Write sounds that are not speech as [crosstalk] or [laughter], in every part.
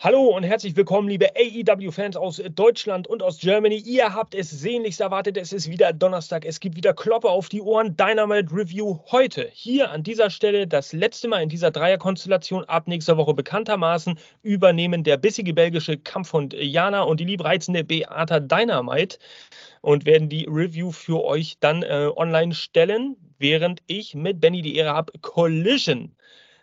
Hallo und herzlich willkommen, liebe AEW-Fans aus Deutschland und aus Germany. Ihr habt es sehnlichst erwartet. Es ist wieder Donnerstag. Es gibt wieder Kloppe auf die Ohren. Dynamite Review heute. Hier an dieser Stelle das letzte Mal in dieser Dreierkonstellation. Ab nächster Woche bekanntermaßen übernehmen der bissige belgische Kampfhund Jana und die liebreizende Beata Dynamite und werden die Review für euch dann äh, online stellen, während ich mit Benny die Ehre habe, Collision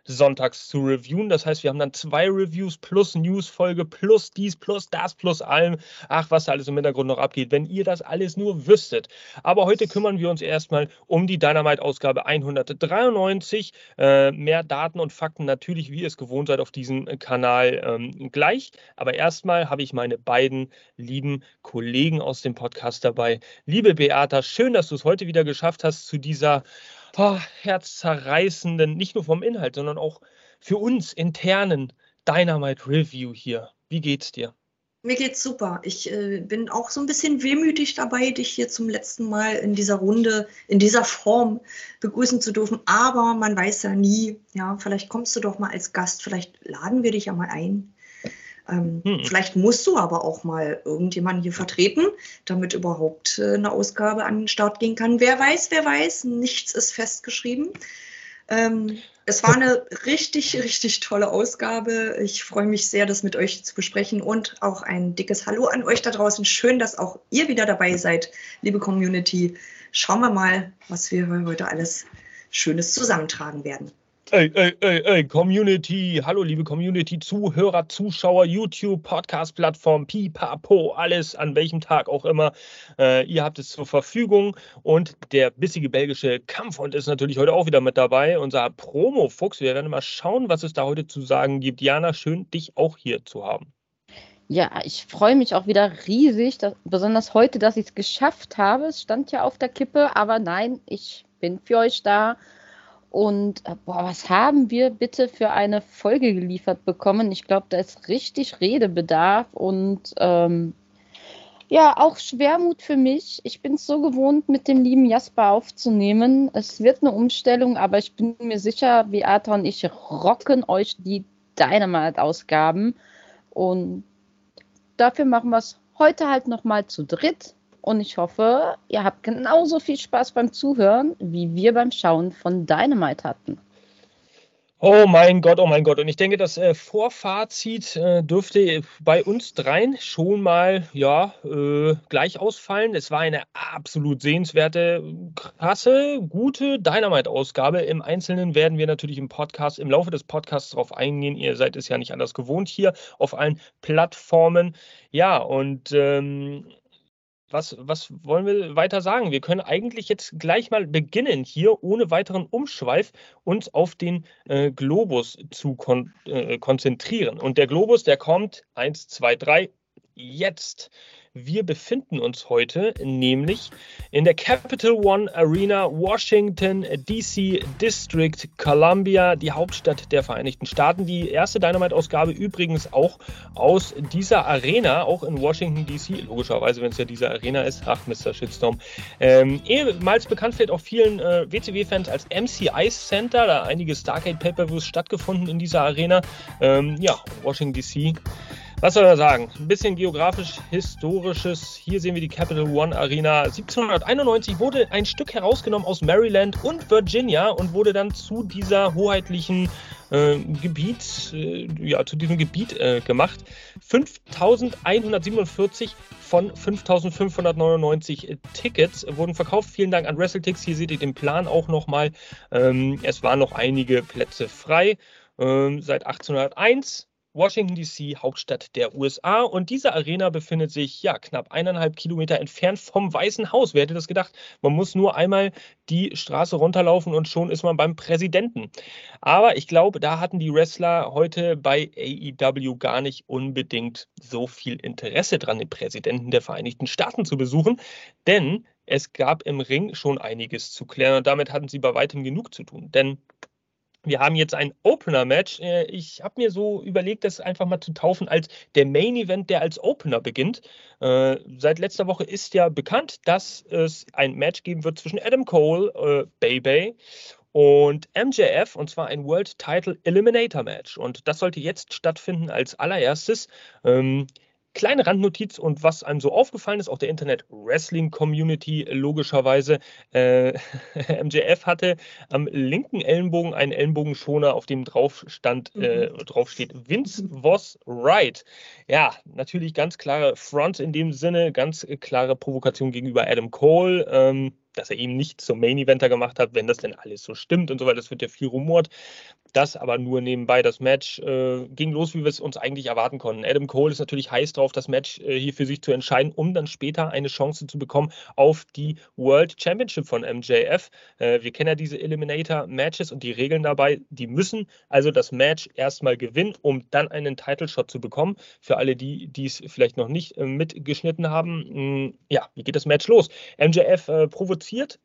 sonntags zu reviewen. Das heißt, wir haben dann zwei Reviews plus Newsfolge plus dies plus das plus allem. Ach, was da alles im Hintergrund noch abgeht, wenn ihr das alles nur wüsstet. Aber heute kümmern wir uns erstmal um die Dynamite-Ausgabe 193. Äh, mehr Daten und Fakten natürlich, wie ihr es gewohnt seid, auf diesem Kanal ähm, gleich. Aber erstmal habe ich meine beiden lieben Kollegen aus dem Podcast dabei. Liebe Beata, schön, dass du es heute wieder geschafft hast zu dieser oh, herzzerreißenden, nicht nur vom Inhalt, sondern auch für uns internen Dynamite Review hier. Wie geht's dir? Mir geht's super. Ich äh, bin auch so ein bisschen wehmütig dabei, dich hier zum letzten Mal in dieser Runde, in dieser Form begrüßen zu dürfen. Aber man weiß ja nie, ja, vielleicht kommst du doch mal als Gast, vielleicht laden wir dich ja mal ein. Ähm, hm. Vielleicht musst du aber auch mal irgendjemanden hier vertreten, damit überhaupt äh, eine Ausgabe an den Start gehen kann. Wer weiß, wer weiß, nichts ist festgeschrieben. Ähm, es war eine richtig, richtig tolle Ausgabe. Ich freue mich sehr, das mit euch zu besprechen und auch ein dickes Hallo an euch da draußen. Schön, dass auch ihr wieder dabei seid, liebe Community. Schauen wir mal, was wir heute alles Schönes zusammentragen werden. Ey, ey, ey, ey, Community, hallo liebe Community, Zuhörer, Zuschauer, YouTube, Podcast-Plattform, Pipapo, alles an welchem Tag auch immer. Äh, ihr habt es zur Verfügung und der bissige belgische Kampfhund ist natürlich heute auch wieder mit dabei, unser Promo-Fuchs. Wir werden mal schauen, was es da heute zu sagen gibt. Jana, schön, dich auch hier zu haben. Ja, ich freue mich auch wieder riesig, dass, besonders heute, dass ich es geschafft habe. Es stand ja auf der Kippe, aber nein, ich bin für euch da und äh, boah, was haben wir bitte für eine Folge geliefert bekommen? Ich glaube, da ist richtig Redebedarf und ähm, ja, auch Schwermut für mich. Ich bin es so gewohnt, mit dem lieben Jasper aufzunehmen. Es wird eine Umstellung, aber ich bin mir sicher, Beata und ich rocken euch die Dynamite-Ausgaben. Und dafür machen wir es heute halt nochmal zu dritt. Und ich hoffe, ihr habt genauso viel Spaß beim Zuhören, wie wir beim Schauen von Dynamite hatten. Oh mein Gott, oh mein Gott. Und ich denke, das äh, Vorfazit äh, dürfte bei uns dreien schon mal ja, äh, gleich ausfallen. Es war eine absolut sehenswerte, krasse, gute Dynamite-Ausgabe. Im Einzelnen werden wir natürlich im Podcast, im Laufe des Podcasts darauf eingehen. Ihr seid es ja nicht anders gewohnt hier auf allen Plattformen. Ja, und ähm, was, was wollen wir weiter sagen? Wir können eigentlich jetzt gleich mal beginnen, hier ohne weiteren Umschweif uns auf den äh, Globus zu kon äh, konzentrieren. Und der Globus, der kommt 1, 2, 3 jetzt. Wir befinden uns heute nämlich in der Capital One Arena, Washington, DC District, Columbia, die Hauptstadt der Vereinigten Staaten. Die erste Dynamite-Ausgabe übrigens auch aus dieser Arena, auch in Washington, DC. Logischerweise, wenn es ja diese Arena ist. Ach, Mr. Shitstorm. Ähm, ehemals bekannt vielleicht auch vielen äh, WCW-Fans als MC Ice Center, da einige Stargate Pay-Per-Views stattgefunden in dieser Arena. Ähm, ja, Washington, DC. Was soll er sagen? Ein bisschen geografisch-historisches. Hier sehen wir die Capital One Arena. 1791 wurde ein Stück herausgenommen aus Maryland und Virginia und wurde dann zu dieser hoheitlichen äh, Gebiet, äh, ja, zu diesem Gebiet äh, gemacht. 5147 von 5599 Tickets wurden verkauft. Vielen Dank an WrestleTix. Hier seht ihr den Plan auch nochmal. Ähm, es waren noch einige Plätze frei. Ähm, seit 1801 Washington DC, Hauptstadt der USA. Und diese Arena befindet sich ja knapp eineinhalb Kilometer entfernt vom Weißen Haus. Wer hätte das gedacht? Man muss nur einmal die Straße runterlaufen und schon ist man beim Präsidenten. Aber ich glaube, da hatten die Wrestler heute bei AEW gar nicht unbedingt so viel Interesse dran, den Präsidenten der Vereinigten Staaten zu besuchen. Denn es gab im Ring schon einiges zu klären und damit hatten sie bei weitem genug zu tun. Denn wir haben jetzt ein Opener-Match. Äh, ich habe mir so überlegt, das einfach mal zu taufen als der Main-Event, der als Opener beginnt. Äh, seit letzter Woche ist ja bekannt, dass es ein Match geben wird zwischen Adam Cole, äh, Bay und MJF, und zwar ein World Title Eliminator Match. Und das sollte jetzt stattfinden als allererstes. Ähm, Kleine Randnotiz und was einem so aufgefallen ist, auch der Internet-Wrestling-Community logischerweise. Äh, [laughs] MJF hatte am linken Ellenbogen einen Ellenbogenschoner, auf dem drauf stand, äh, mhm. drauf steht, Vince was right. Ja, natürlich ganz klare Front in dem Sinne, ganz klare Provokation gegenüber Adam Cole. Ähm, dass er ihn nicht zum Main Eventer gemacht hat, wenn das denn alles so stimmt und so weiter. Das wird ja viel rumort. Das aber nur nebenbei. Das Match äh, ging los, wie wir es uns eigentlich erwarten konnten. Adam Cole ist natürlich heiß drauf, das Match äh, hier für sich zu entscheiden, um dann später eine Chance zu bekommen auf die World Championship von MJF. Äh, wir kennen ja diese Eliminator-Matches und die Regeln dabei. Die müssen also das Match erstmal gewinnen, um dann einen Title-Shot zu bekommen. Für alle, die es vielleicht noch nicht äh, mitgeschnitten haben, mh, hm, ja, wie geht das Match los? MJF äh, provoziert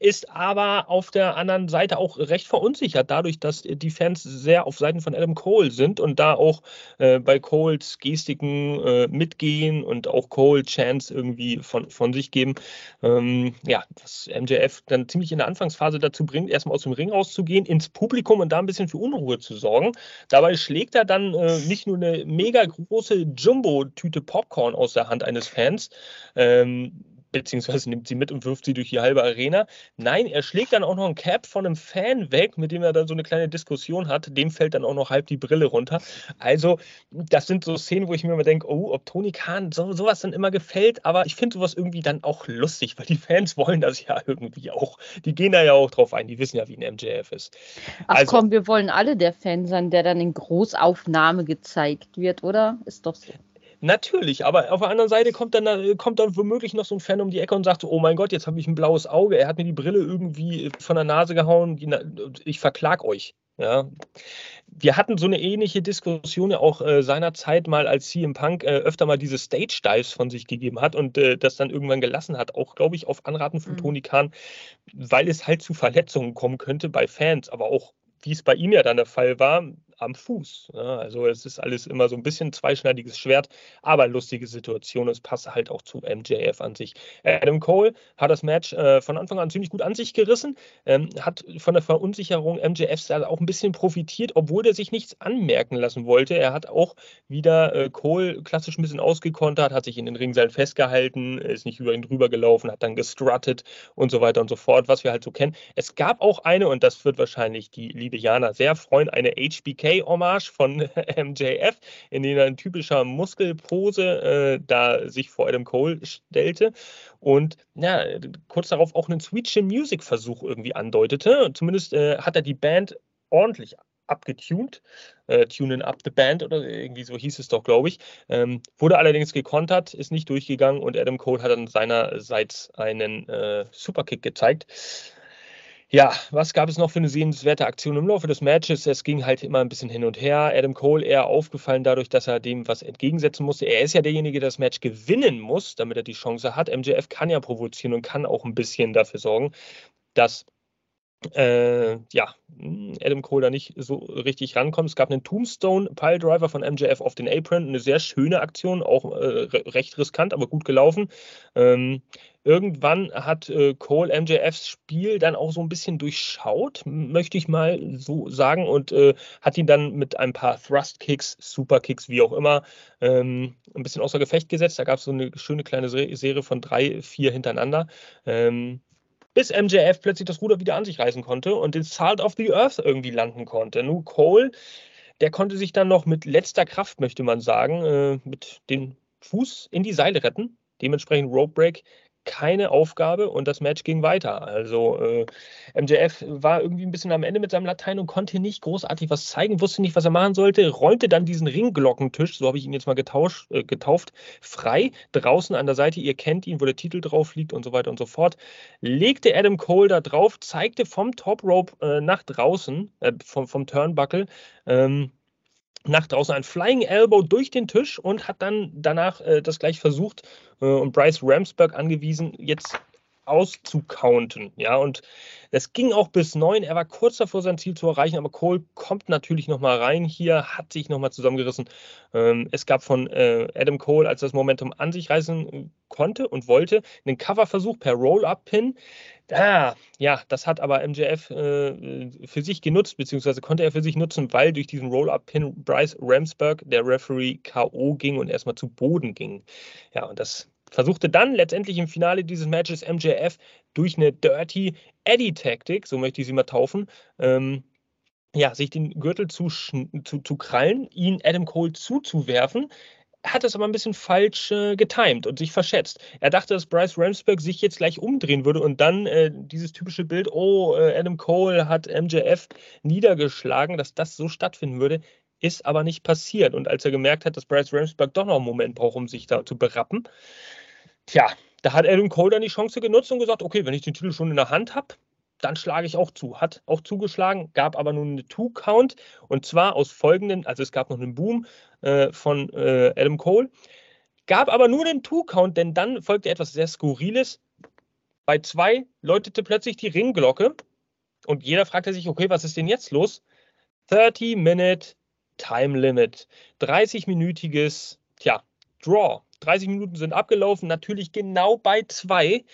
ist aber auf der anderen Seite auch recht verunsichert, dadurch, dass die Fans sehr auf Seiten von Adam Cole sind und da auch äh, bei Coles Gestiken äh, mitgehen und auch Cole Chance irgendwie von, von sich geben. Ähm, ja, was MJF dann ziemlich in der Anfangsphase dazu bringt, erstmal aus dem Ring rauszugehen, ins Publikum und da ein bisschen für Unruhe zu sorgen. Dabei schlägt er dann äh, nicht nur eine mega große Jumbo-Tüte Popcorn aus der Hand eines Fans, ähm, beziehungsweise nimmt sie mit und wirft sie durch die halbe Arena. Nein, er schlägt dann auch noch ein Cap von einem Fan weg, mit dem er dann so eine kleine Diskussion hat. Dem fällt dann auch noch halb die Brille runter. Also, das sind so Szenen, wo ich mir immer denke, oh, ob Tony Khan so, sowas dann immer gefällt, aber ich finde sowas irgendwie dann auch lustig, weil die Fans [laughs] wollen das ja irgendwie auch. Die gehen da ja auch drauf ein, die wissen ja, wie ein MJF ist. Ach also, komm, wir wollen alle der Fan sein, der dann in Großaufnahme gezeigt wird, oder? Ist doch so. Natürlich, aber auf der anderen Seite kommt dann, kommt dann womöglich noch so ein Fan um die Ecke und sagt so, oh mein Gott, jetzt habe ich ein blaues Auge, er hat mir die Brille irgendwie von der Nase gehauen, ich verklag euch. Ja. Wir hatten so eine ähnliche Diskussion ja auch äh, seinerzeit mal, als CM Punk äh, öfter mal diese Stage-Dives von sich gegeben hat und äh, das dann irgendwann gelassen hat, auch glaube ich auf Anraten von mhm. Tony Khan, weil es halt zu Verletzungen kommen könnte bei Fans, aber auch wie es bei ihm ja dann der Fall war, am Fuß. Ja, also es ist alles immer so ein bisschen zweischneidiges Schwert, aber lustige Situation. Es passt halt auch zu MJF an sich. Adam Cole hat das Match äh, von Anfang an ziemlich gut an sich gerissen, ähm, hat von der Verunsicherung MJFs auch ein bisschen profitiert, obwohl er sich nichts anmerken lassen wollte. Er hat auch wieder äh, Cole klassisch ein bisschen ausgekontert, hat sich in den Ringseilen festgehalten, ist nicht über ihn drüber gelaufen, hat dann gestruttet und so weiter und so fort, was wir halt so kennen. Es gab auch eine, und das wird wahrscheinlich die liebe Jana sehr freuen, eine HBK hommage von [laughs] MJF, in dem er in typischer Muskelpose äh, da sich vor Adam Cole stellte und ja, kurz darauf auch einen Switch Music Versuch irgendwie andeutete. Zumindest äh, hat er die Band ordentlich abgetuned, äh, Tuning Up the Band oder irgendwie so hieß es doch, glaube ich. Ähm, wurde allerdings gekontert, ist nicht durchgegangen und Adam Cole hat dann seinerseits einen äh, Superkick gezeigt. Ja, was gab es noch für eine sehenswerte Aktion im Laufe des Matches? Es ging halt immer ein bisschen hin und her. Adam Cole eher aufgefallen dadurch, dass er dem was entgegensetzen musste. Er ist ja derjenige, der das Match gewinnen muss, damit er die Chance hat. MJF kann ja provozieren und kann auch ein bisschen dafür sorgen, dass äh, ja, Adam Cole da nicht so richtig rankommt. Es gab einen Tombstone Piledriver von MJF auf den Apron, eine sehr schöne Aktion, auch äh, recht riskant, aber gut gelaufen. Ähm, irgendwann hat äh, Cole MJFs Spiel dann auch so ein bisschen durchschaut, möchte ich mal so sagen, und äh, hat ihn dann mit ein paar Thrust Kicks, Super Kicks, wie auch immer, ähm, ein bisschen außer Gefecht gesetzt. Da gab es so eine schöne kleine Serie von drei, vier hintereinander. Ähm, bis MJF plötzlich das Ruder wieder an sich reißen konnte und den Salt of the Earth irgendwie landen konnte. Nur Cole, der konnte sich dann noch mit letzter Kraft, möchte man sagen, äh, mit dem Fuß in die Seile retten. Dementsprechend Rope Break keine Aufgabe und das Match ging weiter. Also äh, MJF war irgendwie ein bisschen am Ende mit seinem Latein und konnte nicht großartig was zeigen, wusste nicht, was er machen sollte, räumte dann diesen Ringglockentisch, so habe ich ihn jetzt mal getauscht, äh, getauft, frei draußen an der Seite. Ihr kennt ihn, wo der Titel drauf liegt und so weiter und so fort. Legte Adam Cole da drauf, zeigte vom Top Rope äh, nach draußen, äh, vom, vom Turnbuckle, ähm, nach draußen ein Flying Elbow durch den Tisch und hat dann danach äh, das gleich versucht äh, und Bryce Ramsberg angewiesen, jetzt auszucounten. Ja, und es ging auch bis neun. Er war kurz davor, sein Ziel zu erreichen, aber Cole kommt natürlich nochmal rein hier, hat sich nochmal zusammengerissen. Ähm, es gab von äh, Adam Cole, als das Momentum an sich reißen konnte und wollte, einen Coverversuch per Roll-Up-Pin. Ah, ja, das hat aber MJF äh, für sich genutzt, beziehungsweise konnte er für sich nutzen, weil durch diesen Roll-Up-Pin Bryce Ramsberg, der Referee, K.O. ging und erstmal zu Boden ging. Ja, und das versuchte dann letztendlich im Finale dieses Matches MJF durch eine Dirty Eddie-Taktik, so möchte ich sie mal taufen, ähm, ja, sich den Gürtel zu, zu, zu krallen, ihn Adam Cole zuzuwerfen hat es aber ein bisschen falsch äh, getimt und sich verschätzt. Er dachte, dass Bryce Ramsberg sich jetzt gleich umdrehen würde und dann äh, dieses typische Bild, oh, äh, Adam Cole hat MJF niedergeschlagen, dass das so stattfinden würde, ist aber nicht passiert. Und als er gemerkt hat, dass Bryce Ramsberg doch noch einen Moment braucht, um sich da zu berappen, tja, da hat Adam Cole dann die Chance genutzt und gesagt, okay, wenn ich den Titel schon in der Hand habe, dann schlage ich auch zu. Hat auch zugeschlagen, gab aber nun eine Two-Count und zwar aus folgenden, also es gab noch einen Boom äh, von äh, Adam Cole, gab aber nur den Two-Count, denn dann folgte etwas sehr Skurriles. Bei zwei läutete plötzlich die Ringglocke und jeder fragte sich, okay, was ist denn jetzt los? 30-Minute Time Limit. 30-minütiges, tja, Draw. 30 Minuten sind abgelaufen, natürlich genau bei zwei.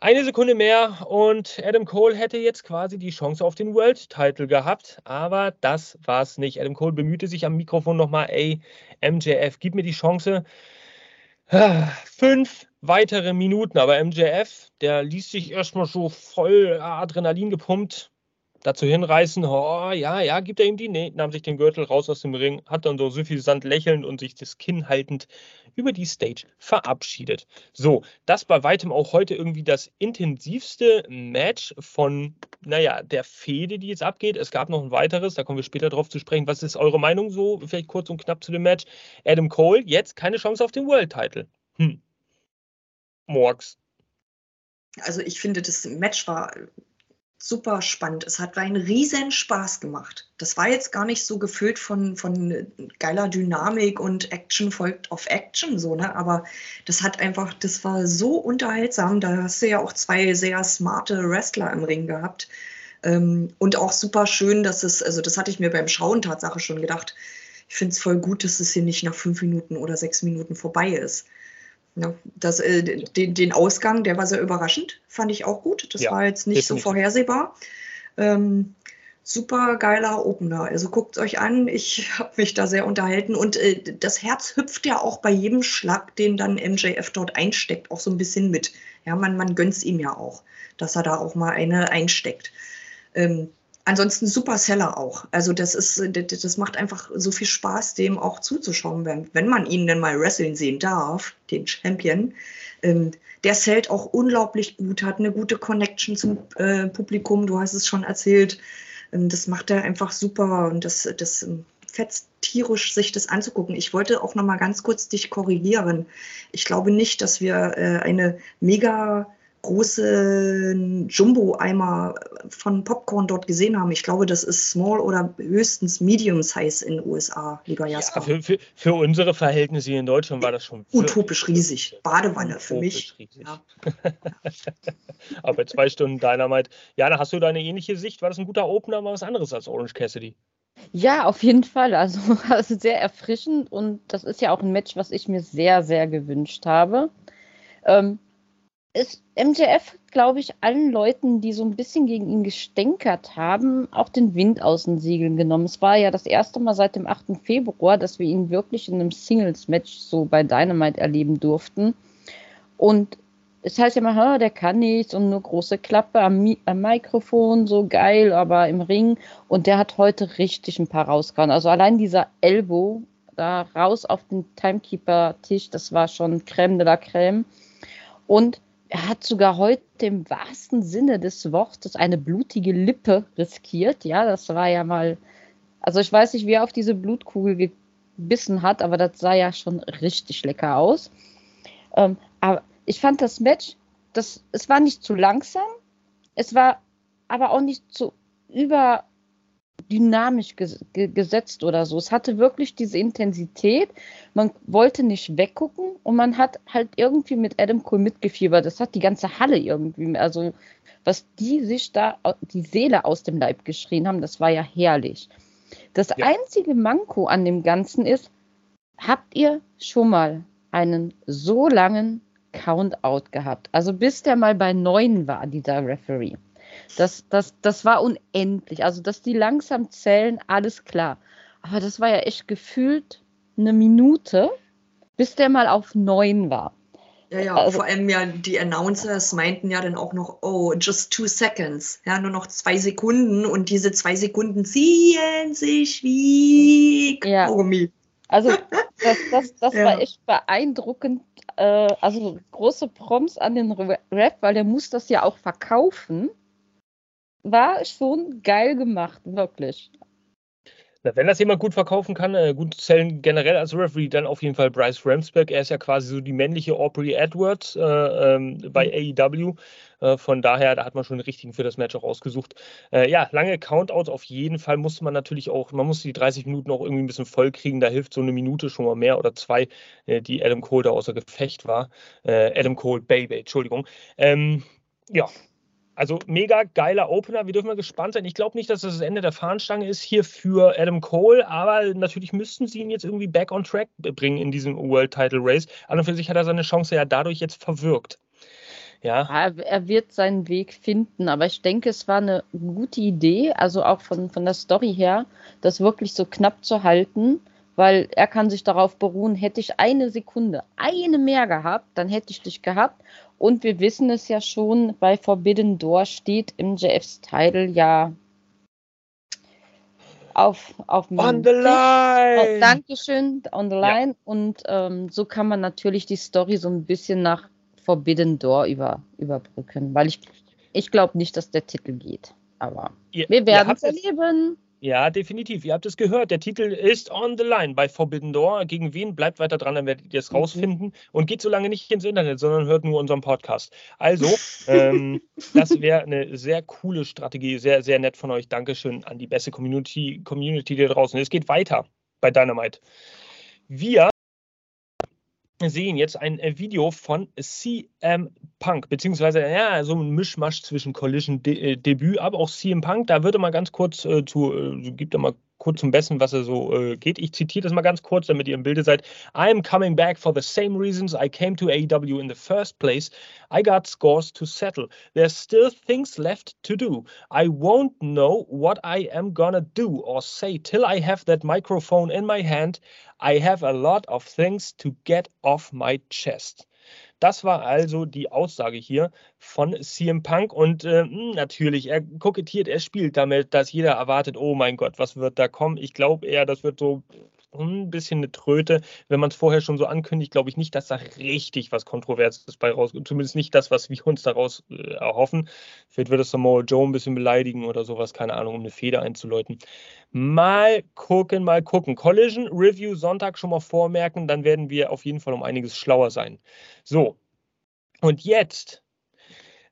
Eine Sekunde mehr und Adam Cole hätte jetzt quasi die Chance auf den World Title gehabt, aber das war es nicht. Adam Cole bemühte sich am Mikrofon nochmal, ey, MJF, gib mir die Chance. Fünf weitere Minuten, aber MJF, der ließ sich erstmal so voll Adrenalin gepumpt dazu hinreißen, oh, ja, ja, gibt er ihm die? Nee, nahm sich den Gürtel raus aus dem Ring, hat dann so suffisant lächelnd und sich das Kinn haltend über die Stage verabschiedet. So, das bei weitem auch heute irgendwie das intensivste Match von, naja, der Fehde, die jetzt abgeht. Es gab noch ein weiteres, da kommen wir später drauf zu sprechen. Was ist eure Meinung so, vielleicht kurz und knapp zu dem Match? Adam Cole, jetzt keine Chance auf den World Title. Hm. Morgs. Also ich finde, das Match war super spannend. Es hat einen riesen Spaß gemacht. Das war jetzt gar nicht so gefüllt von, von geiler Dynamik und Action folgt auf Action, so, ne? Aber das hat einfach, das war so unterhaltsam. Da hast du ja auch zwei sehr smarte Wrestler im Ring gehabt. Ähm, und auch super schön, dass es, also das hatte ich mir beim Schauen Tatsache schon gedacht. Ich finde es voll gut, dass es hier nicht nach fünf Minuten oder sechs Minuten vorbei ist. Ja, das, äh, den, den, Ausgang, der war sehr überraschend, fand ich auch gut. Das ja, war jetzt nicht definitiv. so vorhersehbar. Ähm, super geiler Opener. Also guckt es euch an. Ich habe mich da sehr unterhalten. Und äh, das Herz hüpft ja auch bei jedem Schlag, den dann MJF dort einsteckt, auch so ein bisschen mit. Ja, man, man gönnt es ihm ja auch, dass er da auch mal eine einsteckt. Ähm, ansonsten super Seller auch. Also das ist, das macht einfach so viel Spaß, dem auch zuzuschauen, wenn, wenn man ihn denn mal wrestling sehen darf, den Champion. Ähm, der zählt auch unglaublich gut, hat eine gute Connection zum äh, Publikum, du hast es schon erzählt. Ähm, das macht er einfach super und das, das ähm, fetzt tierisch, sich das anzugucken. Ich wollte auch noch mal ganz kurz dich korrigieren. Ich glaube nicht, dass wir äh, eine mega großen Jumbo-Eimer von Popcorn dort gesehen haben. Ich glaube, das ist Small oder höchstens Medium Size in den USA, lieber Jasper. Ja, für, für, für, unsere Verhältnisse hier in Deutschland war das schon utopisch riesig. Badewanne für mich. Ja. [laughs] Aber bei zwei Stunden Dynamite. Jana, hast du da eine ähnliche Sicht? War das ein guter Opener, mal was anderes als Orange Cassidy? Ja, auf jeden Fall. Also, [laughs] also sehr erfrischend und das ist ja auch ein Match, was ich mir sehr, sehr gewünscht habe. Ähm, ist MJF, glaube ich, allen Leuten, die so ein bisschen gegen ihn gestänkert haben, auch den Wind aus den Siegeln genommen. Es war ja das erste Mal seit dem 8. Februar, dass wir ihn wirklich in einem Singles-Match so bei Dynamite erleben durften. Und es heißt ja immer, der kann nichts und nur große Klappe am, Mi am, Mikrofon, so geil, aber im Ring. Und der hat heute richtig ein paar rausgehauen. Also allein dieser Elbow da raus auf den Timekeeper-Tisch, das war schon Crème de la Crème. Und er hat sogar heute im wahrsten Sinne des Wortes eine blutige Lippe riskiert. Ja, das war ja mal. Also ich weiß nicht, wie er auf diese Blutkugel gebissen hat, aber das sah ja schon richtig lecker aus. Ähm, aber ich fand das Match, das, es war nicht zu langsam, es war aber auch nicht zu über, dynamisch ges gesetzt oder so. Es hatte wirklich diese Intensität. Man wollte nicht weggucken und man hat halt irgendwie mit Adam Cole mitgefiebert. Das hat die ganze Halle irgendwie, also was die sich da die Seele aus dem Leib geschrien haben, das war ja herrlich. Das ja. einzige Manko an dem Ganzen ist, habt ihr schon mal einen so langen Countout gehabt? Also bis der mal bei neun war, dieser Referee. Das, das, das war unendlich. Also, dass die langsam zählen, alles klar. Aber das war ja echt gefühlt eine Minute, bis der mal auf neun war. Ja, ja, also, vor allem ja, die Announcers meinten ja dann auch noch, oh, just two seconds. Ja, nur noch zwei Sekunden und diese zwei Sekunden ziehen sich wie ja. Kaugummi. Also, [laughs] das, das, das ja. war echt beeindruckend. Äh, also, große Proms an den Rap, weil der muss das ja auch verkaufen war schon geil gemacht, wirklich. Na, wenn das jemand gut verkaufen kann, äh, gut zählen generell als Referee, dann auf jeden Fall Bryce Ramsberg. Er ist ja quasi so die männliche Aubrey Edwards äh, ähm, bei mhm. AEW. Äh, von daher, da hat man schon den richtigen für das Match auch ausgesucht. Äh, ja, lange Countouts auf jeden Fall musste man natürlich auch, man musste die 30 Minuten auch irgendwie ein bisschen voll kriegen. Da hilft so eine Minute schon mal mehr oder zwei, äh, die Adam Cole da außer Gefecht war. Äh, Adam Cole, Baby, Entschuldigung. Ähm, ja, also mega geiler Opener. Wir dürfen mal gespannt sein. Ich glaube nicht, dass das das Ende der Fahnenstange ist hier für Adam Cole, aber natürlich müssten sie ihn jetzt irgendwie back on track bringen in diesem World Title Race. An und für sich hat er seine Chance ja dadurch jetzt verwirkt. Ja. Er wird seinen Weg finden, aber ich denke, es war eine gute Idee, also auch von, von der Story her, das wirklich so knapp zu halten, weil er kann sich darauf beruhen, hätte ich eine Sekunde, eine mehr gehabt, dann hätte ich dich gehabt und wir wissen es ja schon, bei Forbidden Door steht im JFs Title ja auf, auf On the line! Oh, Dankeschön, on the line. Ja. Und ähm, so kann man natürlich die Story so ein bisschen nach Forbidden Door über, überbrücken, weil ich, ich glaube nicht, dass der Titel geht. Aber ihr, wir werden es erleben. Ja, definitiv. Ihr habt es gehört. Der Titel ist On the Line bei Forbidden Door. Gegen wen? Bleibt weiter dran, dann werdet ihr es mhm. rausfinden. Und geht so lange nicht ins Internet, sondern hört nur unseren Podcast. Also, [laughs] ähm, das wäre eine sehr coole Strategie. Sehr, sehr nett von euch. Dankeschön an die beste Community, Community da draußen. Es geht weiter bei Dynamite. Wir sehen jetzt ein äh, Video von CM Punk, beziehungsweise ja, so ein Mischmasch zwischen Collision De äh, Debüt, aber auch CM Punk. Da würde mal ganz kurz äh, zu, äh, gibt er mal kurz zum Besten, was er so äh, geht. Ich zitiere das mal ganz kurz, damit ihr im Bilde seid. I am coming back for the same reasons I came to AEW in the first place. I got scores to settle. There's still things left to do. I won't know what I am gonna do or say till I have that microphone in my hand. I have a lot of things to get off my chest. Das war also die Aussage hier von CM Punk. Und äh, hm, natürlich, er kokettiert, er spielt damit, dass jeder erwartet, oh mein Gott, was wird da kommen? Ich glaube eher, das wird so ein bisschen eine Tröte. Wenn man es vorher schon so ankündigt, glaube ich nicht, dass da richtig was Kontroverses bei rauskommt. Zumindest nicht das, was wir uns daraus äh, erhoffen. Vielleicht wird es Samoa Joe ein bisschen beleidigen oder sowas, keine Ahnung, um eine Feder einzuläuten. Mal gucken, mal gucken. Collision Review Sonntag schon mal vormerken, dann werden wir auf jeden Fall um einiges schlauer sein. So. Und jetzt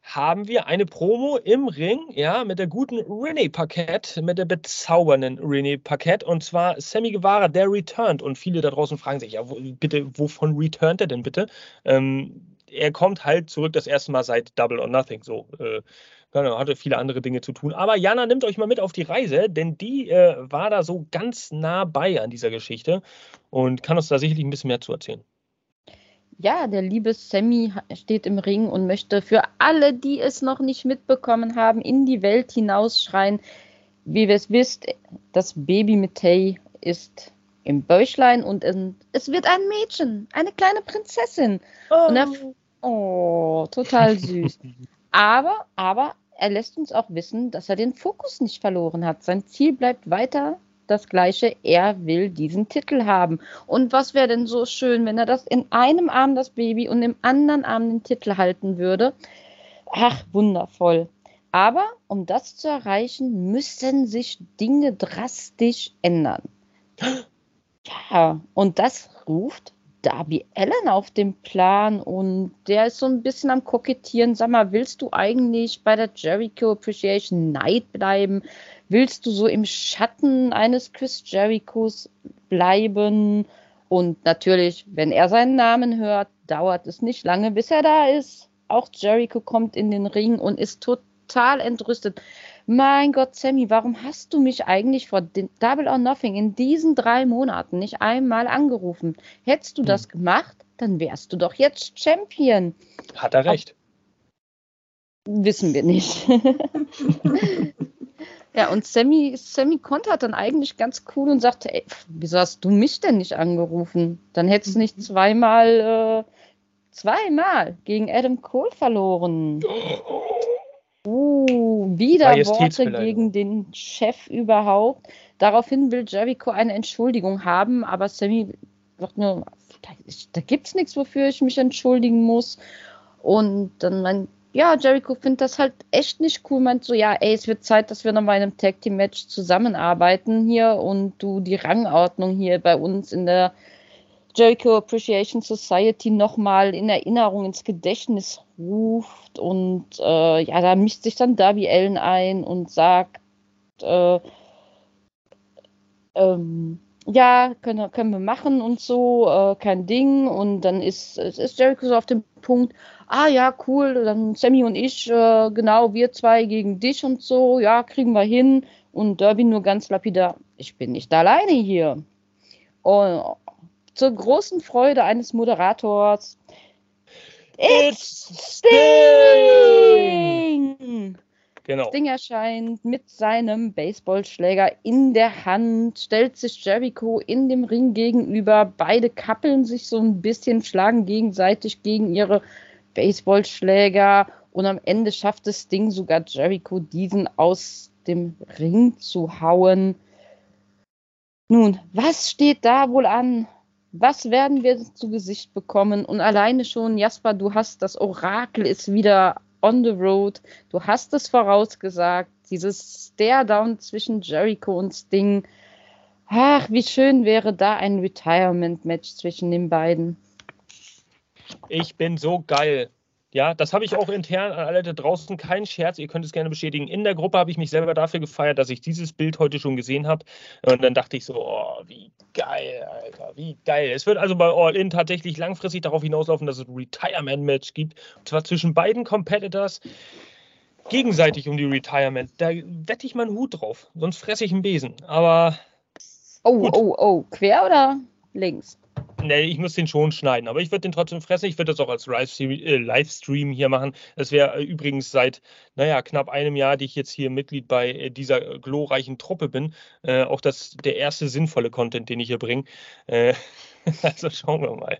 haben wir eine Promo im Ring, ja, mit der guten René Paquette, mit der bezaubernden René Paquette und zwar Sammy Guevara, der returned und viele da draußen fragen sich, ja, wo, bitte, wovon returnt er denn bitte? Ähm, er kommt halt zurück das erste Mal seit Double or Nothing, so. Äh, genau, hatte viele andere Dinge zu tun. Aber Jana nimmt euch mal mit auf die Reise, denn die äh, war da so ganz nah bei an dieser Geschichte und kann uns da sicherlich ein bisschen mehr zu erzählen ja, der liebe Sammy steht im Ring und möchte für alle, die es noch nicht mitbekommen haben, in die Welt hinausschreien. Wie ihr es wisst, das Baby mit Tay ist im Bäuchlein und es wird ein Mädchen, eine kleine Prinzessin. Oh, er, oh total süß. [laughs] aber, aber er lässt uns auch wissen, dass er den Fokus nicht verloren hat. Sein Ziel bleibt weiter das Gleiche. Er will diesen Titel haben. Und was wäre denn so schön, wenn er das in einem Arm das Baby und im anderen Arm den Titel halten würde? Ach, wundervoll. Aber um das zu erreichen, müssen sich Dinge drastisch ändern. Ja, und das ruft Darby Allen auf dem Plan und der ist so ein bisschen am Kokettieren. Sag mal, willst du eigentlich bei der Jericho Appreciation Night bleiben? Willst du so im Schatten eines Chris Jerichos bleiben? Und natürlich, wenn er seinen Namen hört, dauert es nicht lange, bis er da ist. Auch Jericho kommt in den Ring und ist total entrüstet. Mein Gott, Sammy, warum hast du mich eigentlich vor Double or Nothing in diesen drei Monaten nicht einmal angerufen? Hättest du hm. das gemacht, dann wärst du doch jetzt Champion. Hat er recht. Aber wissen wir nicht. [laughs] ja, und Sammy, Sammy kontert dann eigentlich ganz cool und sagte, ey, wieso hast du mich denn nicht angerufen? Dann hättest du nicht mhm. zweimal, äh, zweimal gegen Adam Cole verloren. [laughs] Uh, wieder Worte gegen den Chef überhaupt. Daraufhin will Jericho eine Entschuldigung haben, aber Sammy sagt nur, da, da gibt es nichts, wofür ich mich entschuldigen muss. Und dann meint, ja, Jericho findet das halt echt nicht cool, meint so, ja, ey, es wird Zeit, dass wir nochmal in einem Tag Team Match zusammenarbeiten hier und du die Rangordnung hier bei uns in der Jericho Appreciation Society nochmal in Erinnerung ins Gedächtnis ruft. Und äh, ja, da mischt sich dann Darby Allen ein und sagt, äh, ähm, ja, können, können wir machen und so, äh, kein Ding. Und dann ist, ist Jericho so auf dem Punkt, ah ja, cool, dann Sammy und ich, äh, genau, wir zwei gegen dich und so, ja, kriegen wir hin. Und Derby nur ganz lapidar, ich bin nicht alleine hier. Und zur großen Freude eines Moderators It's Sting! Genau. Sting erscheint mit seinem Baseballschläger in der Hand, stellt sich Jericho in dem Ring gegenüber. Beide kappeln sich so ein bisschen, schlagen gegenseitig gegen ihre Baseballschläger und am Ende schafft es Sting sogar Jericho, diesen aus dem Ring zu hauen. Nun, was steht da wohl an? Was werden wir zu Gesicht bekommen? Und alleine schon, Jasper, du hast das Orakel ist wieder on the road. Du hast es vorausgesagt. Dieses Stare-Down zwischen Jericho und Sting. Ach, wie schön wäre da ein Retirement-Match zwischen den beiden. Ich bin so geil. Ja, das habe ich auch intern an alle da draußen. Kein Scherz, ihr könnt es gerne bestätigen. In der Gruppe habe ich mich selber dafür gefeiert, dass ich dieses Bild heute schon gesehen habe. Und dann dachte ich so, oh, wie geil, Alter, wie geil. Es wird also bei All In tatsächlich langfristig darauf hinauslaufen, dass es ein Retirement-Match gibt. Und zwar zwischen beiden Competitors gegenseitig um die Retirement. Da wette ich meinen Hut drauf, sonst fresse ich einen Besen. Aber. Oh, gut. oh, oh, quer oder links? Nee, ich muss den schon schneiden, aber ich würde den trotzdem fressen. Ich würde das auch als äh, Livestream hier machen. Das wäre äh, übrigens seit, naja, knapp einem Jahr, die ich jetzt hier Mitglied bei äh, dieser glorreichen Truppe bin, äh, auch das der erste sinnvolle Content, den ich hier bringe. Äh, [laughs] [laughs] Also schauen wir mal.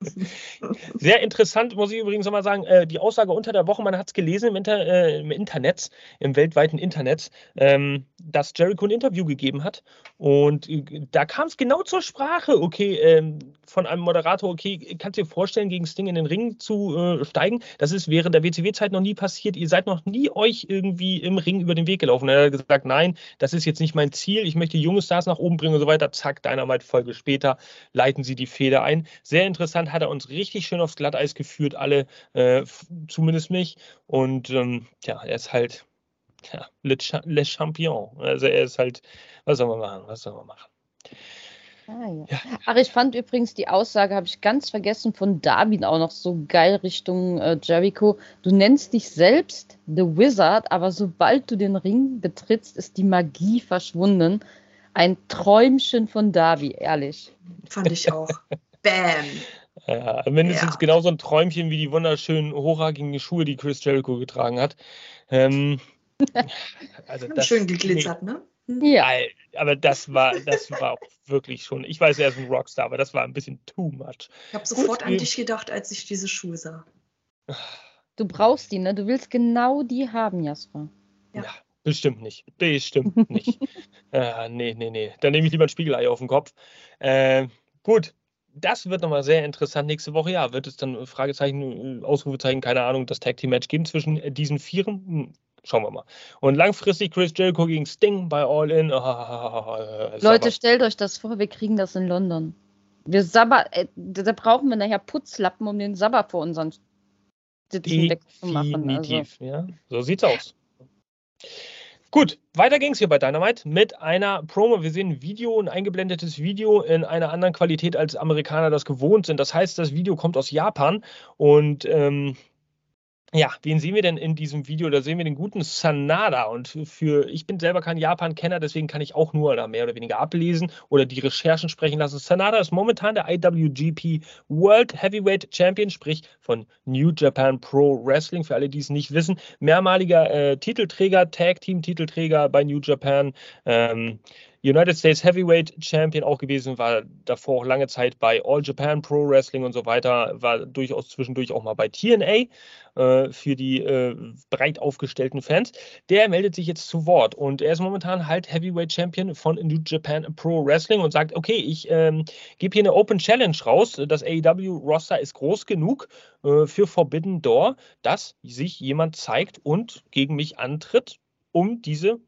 [laughs] Sehr interessant, muss ich übrigens nochmal sagen, äh, die Aussage unter der Woche, man hat es gelesen im, Inter, äh, im, Internet, im weltweiten Internet, ähm, dass Jericho ein Interview gegeben hat. Und äh, da kam es genau zur Sprache, okay, ähm, von einem Moderator, okay, kannst du dir vorstellen, gegen Sting in den Ring zu steigen? Das ist während der WCW-Zeit noch nie passiert. Ihr seid noch nie euch irgendwie im Ring über den Weg gelaufen. Er hat gesagt, nein, das ist jetzt nicht mein Ziel. Ich möchte junge Stars nach oben bringen und so weiter. Zack, Dynamite Folge später leiten sie die Feder ein. Sehr interessant, hat er uns richtig schön aufs Glatteis geführt, alle, äh, zumindest mich. Und ähm, ja, er ist halt ja, le, le Champion. Also er ist halt, was soll man machen? Was soll man machen? Ah, ja. Ja. Ach, ich fand übrigens die Aussage, habe ich ganz vergessen, von David auch noch so geil Richtung äh, Jericho. Du nennst dich selbst The Wizard, aber sobald du den Ring betrittst, ist die Magie verschwunden. Ein Träumchen von Davi, ehrlich. Fand ich auch. [laughs] Bam. Ja, mindestens ja. genauso ein Träumchen wie die wunderschönen hochhagigen Schuhe, die Chris Jericho getragen hat. Ähm, [laughs] also das, Schön geglitzert, nee, ne? Hm. Ja. Aber das war, das war auch wirklich schon. Ich weiß, er ist ein Rockstar, aber das war ein bisschen too much. Ich habe sofort Gut, an dich gedacht, als ich diese Schuhe sah. Du brauchst die, ne? Du willst genau die haben, Jasper. Ja. ja. Bestimmt nicht. Bestimmt [laughs] nicht. äh, nee, nee, nee. Dann nehme ich lieber ein Spiegelei auf den Kopf. Äh, gut, das wird nochmal sehr interessant nächste Woche. Ja, wird es dann Fragezeichen, Ausrufezeichen, keine Ahnung, das Tag Team Match geben zwischen diesen Vieren? Hm, schauen wir mal. Und langfristig Chris Jericho gegen Sting bei All In. [laughs] Oh, Leute, stellt euch das vor, wir kriegen das in London. Wir sabber, äh, da brauchen wir nachher Putzlappen, um den Sabber vor unseren Sitzen wegzumachen. Also. Definitiv, ja. So sieht's aus. Gut, weiter ging es hier bei Dynamite mit einer Promo. Wir sehen ein Video, ein eingeblendetes Video in einer anderen Qualität, als Amerikaner das gewohnt sind. Das heißt, das Video kommt aus Japan und ähm, ja, wen sehen wir denn in diesem Video? Da sehen wir den guten Sanada. Und für, ich bin selber kein Japan-Kenner, deswegen kann ich auch nur mehr oder weniger ablesen oder die Recherchen sprechen lassen. Sanada ist momentan der IWGP World Heavyweight Champion, sprich von New Japan Pro Wrestling, für alle, die es nicht wissen. Mehrmaliger äh, Titelträger, Tag-Team-Titelträger bei New Japan. Ähm, United States Heavyweight Champion auch gewesen, war davor auch lange Zeit bei All Japan Pro Wrestling und so weiter, war durchaus zwischendurch auch mal bei TNA äh, für die äh, breit aufgestellten Fans. Der meldet sich jetzt zu Wort und er ist momentan halt Heavyweight Champion von New Japan Pro Wrestling und sagt, okay, ich ähm, gebe hier eine Open Challenge raus. Das AEW-Roster ist groß genug äh, für Forbidden Door, dass sich jemand zeigt und gegen mich antritt, um diese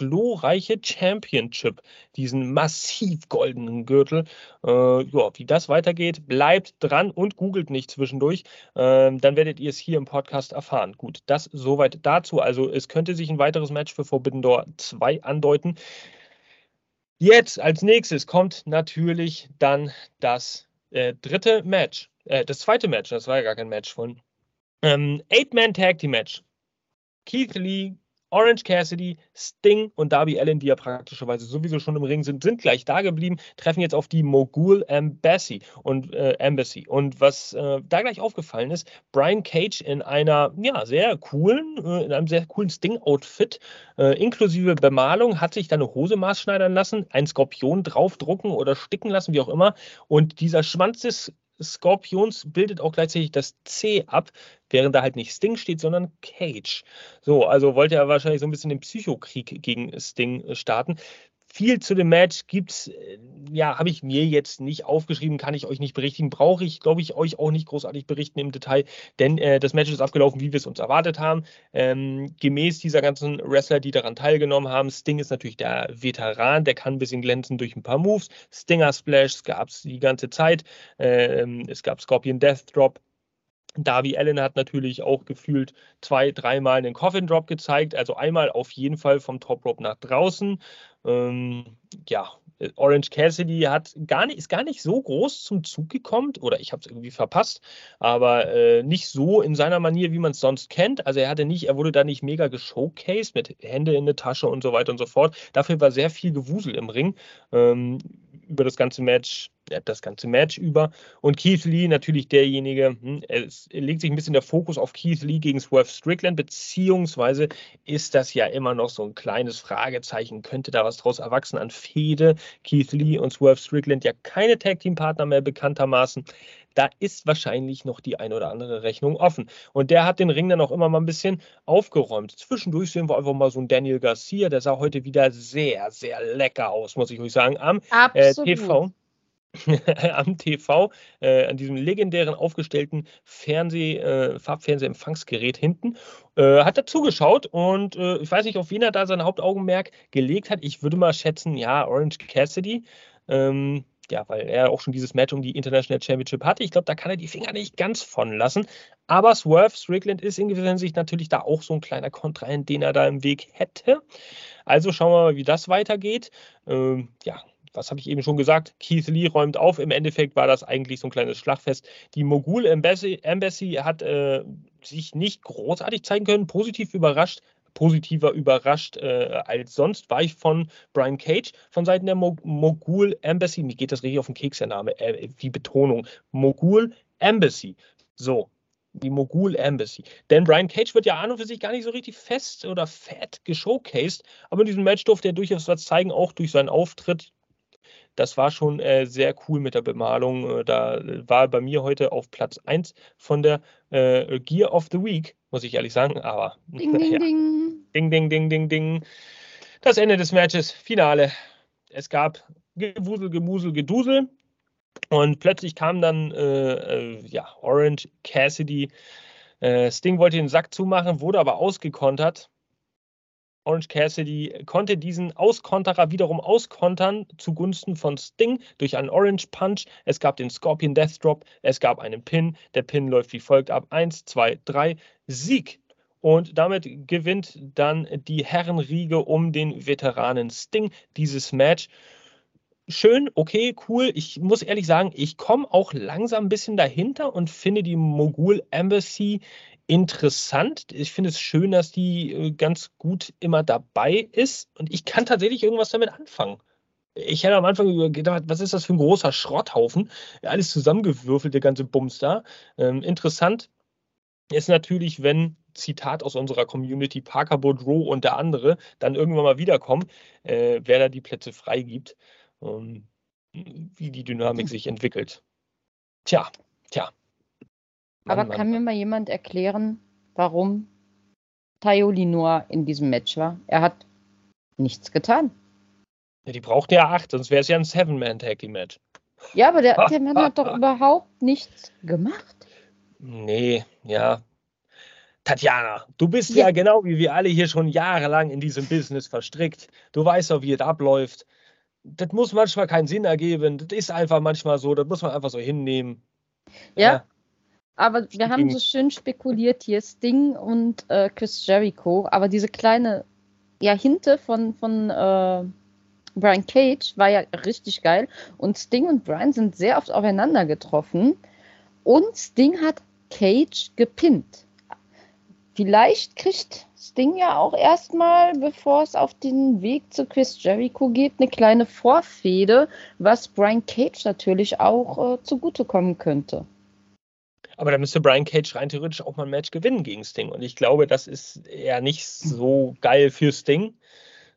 glorreiche Championship, diesen massiv goldenen Gürtel. Äh, ja, wie das weitergeht, bleibt dran und googelt nicht zwischendurch. Ähm, dann werdet ihr es hier im Podcast erfahren. Gut, das soweit dazu. Also es könnte sich ein weiteres Match für Forbidden Door 2 andeuten. Jetzt als nächstes kommt natürlich dann das äh, dritte Match. Äh, das zweite Match, das war ja gar kein Match von. Ähm, Eight-Man Tag Team Match. Keith Lee Orange Cassidy, Sting und Darby Allen, die ja praktischerweise sowieso schon im Ring sind, sind gleich da geblieben, treffen jetzt auf die Mogul Embassy und äh, Embassy. Und was äh, da gleich aufgefallen ist, Brian Cage in einer ja sehr coolen, äh, in einem sehr coolen Sting-Outfit, äh, inklusive Bemalung, hat sich da eine Hose maßschneidern lassen, ein Skorpion draufdrucken oder sticken lassen, wie auch immer. Und dieser Schwanz des Scorpions bildet auch gleichzeitig das C ab, während da halt nicht Sting steht, sondern Cage. So, also wollte er wahrscheinlich so ein bisschen den Psychokrieg gegen Sting äh, starten. Viel zu dem Match gibt's, äh, ja, habe ich mir jetzt nicht aufgeschrieben, kann ich euch nicht berichten, brauche ich, glaube ich, euch auch nicht großartig berichten im Detail, denn äh, das Match ist abgelaufen, wie wir es uns erwartet haben. Ähm, gemäß dieser ganzen Wrestler, die daran teilgenommen haben, Sting ist natürlich der Veteran, der kann ein bisschen glänzen durch ein paar Moves. Stinger Splash gab es die ganze Zeit. Ähm, es gab Scorpion Death Drop, Darby Allen hat natürlich auch gefühlt zwei, dreimal einen Coffin Drop gezeigt, also einmal auf jeden Fall vom Top Rope nach draußen. Ähm, ja, Orange Cassidy hat gar nicht, ist gar nicht so groß zum Zug gekommen oder ich habe es irgendwie verpasst, aber äh, nicht so in seiner Manier, wie man es sonst kennt. Also er hatte nicht, er wurde da nicht mega geshowcased mit Hände in der Tasche und so weiter und so fort. Dafür war sehr viel Gewusel im Ring ähm, über das ganze Match das ganze Match über. Und Keith Lee natürlich derjenige, hm, es legt sich ein bisschen der Fokus auf Keith Lee gegen Swerve Strickland, beziehungsweise ist das ja immer noch so ein kleines Fragezeichen, könnte da was draus erwachsen an Fehde? Keith Lee und Swerve Strickland ja keine Tag-Team-Partner mehr bekanntermaßen. Da ist wahrscheinlich noch die eine oder andere Rechnung offen. Und der hat den Ring dann auch immer mal ein bisschen aufgeräumt. Zwischendurch sehen wir einfach mal so einen Daniel Garcia, der sah heute wieder sehr, sehr lecker aus, muss ich euch sagen, am äh, TV. [laughs] am TV, äh, an diesem legendären aufgestellten Fernseh, äh, Farbfernsehempfangsgerät hinten, äh, hat er zugeschaut und äh, ich weiß nicht, auf wen er da sein Hauptaugenmerk gelegt hat. Ich würde mal schätzen, ja, Orange Cassidy. Ähm, ja, weil er auch schon dieses Match um die International Championship hatte. Ich glaube, da kann er die Finger nicht ganz von lassen. Aber Swerve Strickland ist in gewisser Hinsicht natürlich da auch so ein kleiner Kontrahent, den er da im Weg hätte. Also schauen wir mal, wie das weitergeht. Ähm, ja, was habe ich eben schon gesagt? Keith Lee räumt auf. Im Endeffekt war das eigentlich so ein kleines Schlachtfest. Die Mogul Embassy, Embassy hat äh, sich nicht großartig zeigen können, positiv überrascht. Positiver überrascht äh, als sonst war ich von Brian Cage von Seiten der Mo Mogul Embassy. Mir geht das richtig auf den Keks, der Name, äh, die Betonung. Mogul Embassy. So, die Mogul Embassy. Denn Brian Cage wird ja an und für sich gar nicht so richtig fest oder fett geshowcased, aber in diesem Match durfte er durchaus was zeigen, auch durch seinen Auftritt das war schon äh, sehr cool mit der Bemalung. Äh, da war bei mir heute auf Platz 1 von der äh, Gear of the Week, muss ich ehrlich sagen. Aber ding, ding, [laughs] ja. ding. Ding, ding, ding, ding, ding. Das Ende des Matches, Finale. Es gab Gewusel, Gemusel, Gedusel. Und plötzlich kam dann äh, äh, ja, Orange Cassidy. Äh, Sting wollte den Sack zumachen, wurde aber ausgekontert Orange Cassidy konnte diesen Auskonterer wiederum auskontern zugunsten von Sting durch einen Orange Punch. Es gab den Scorpion Death Drop, es gab einen Pin. Der Pin läuft wie folgt ab: 1, 2, 3, Sieg. Und damit gewinnt dann die Herrenriege um den Veteranen Sting dieses Match. Schön, okay, cool. Ich muss ehrlich sagen, ich komme auch langsam ein bisschen dahinter und finde die Mogul Embassy interessant. Ich finde es schön, dass die äh, ganz gut immer dabei ist und ich kann tatsächlich irgendwas damit anfangen. Ich hätte am Anfang gedacht, was ist das für ein großer Schrotthaufen? Alles zusammengewürfelt, der ganze Bums da. Ähm, interessant ist natürlich, wenn Zitat aus unserer Community Parker Boudreau und der andere dann irgendwann mal wiederkommen, äh, wer da die Plätze freigibt, ähm, wie die Dynamik sich entwickelt. Tja, tja. Aber Mann, kann Mann. mir mal jemand erklären, warum Tayo Linoir in diesem Match war? Er hat nichts getan. Ja, die braucht ja acht, sonst wäre es ja ein Seven-Man-Tag-Match. Ja, aber der, der [laughs] Mann hat doch überhaupt nichts gemacht. Nee, ja. Tatjana, du bist ja. ja genau wie wir alle hier schon jahrelang in diesem Business verstrickt. Du weißt doch, wie es abläuft. Das muss manchmal keinen Sinn ergeben. Das ist einfach manchmal so. Das muss man einfach so hinnehmen. Ja, ja. Aber wir haben so schön spekuliert hier, Sting und äh, Chris Jericho, aber diese kleine ja, Hinte von, von äh, Brian Cage war ja richtig geil. Und Sting und Brian sind sehr oft aufeinander getroffen. Und Sting hat Cage gepinnt. Vielleicht kriegt Sting ja auch erstmal, bevor es auf den Weg zu Chris Jericho geht, eine kleine Vorfehde, was Brian Cage natürlich auch äh, zugutekommen könnte. Aber da müsste Brian Cage rein theoretisch auch mal ein Match gewinnen gegen Sting. Und ich glaube, das ist eher nicht so geil für Sting.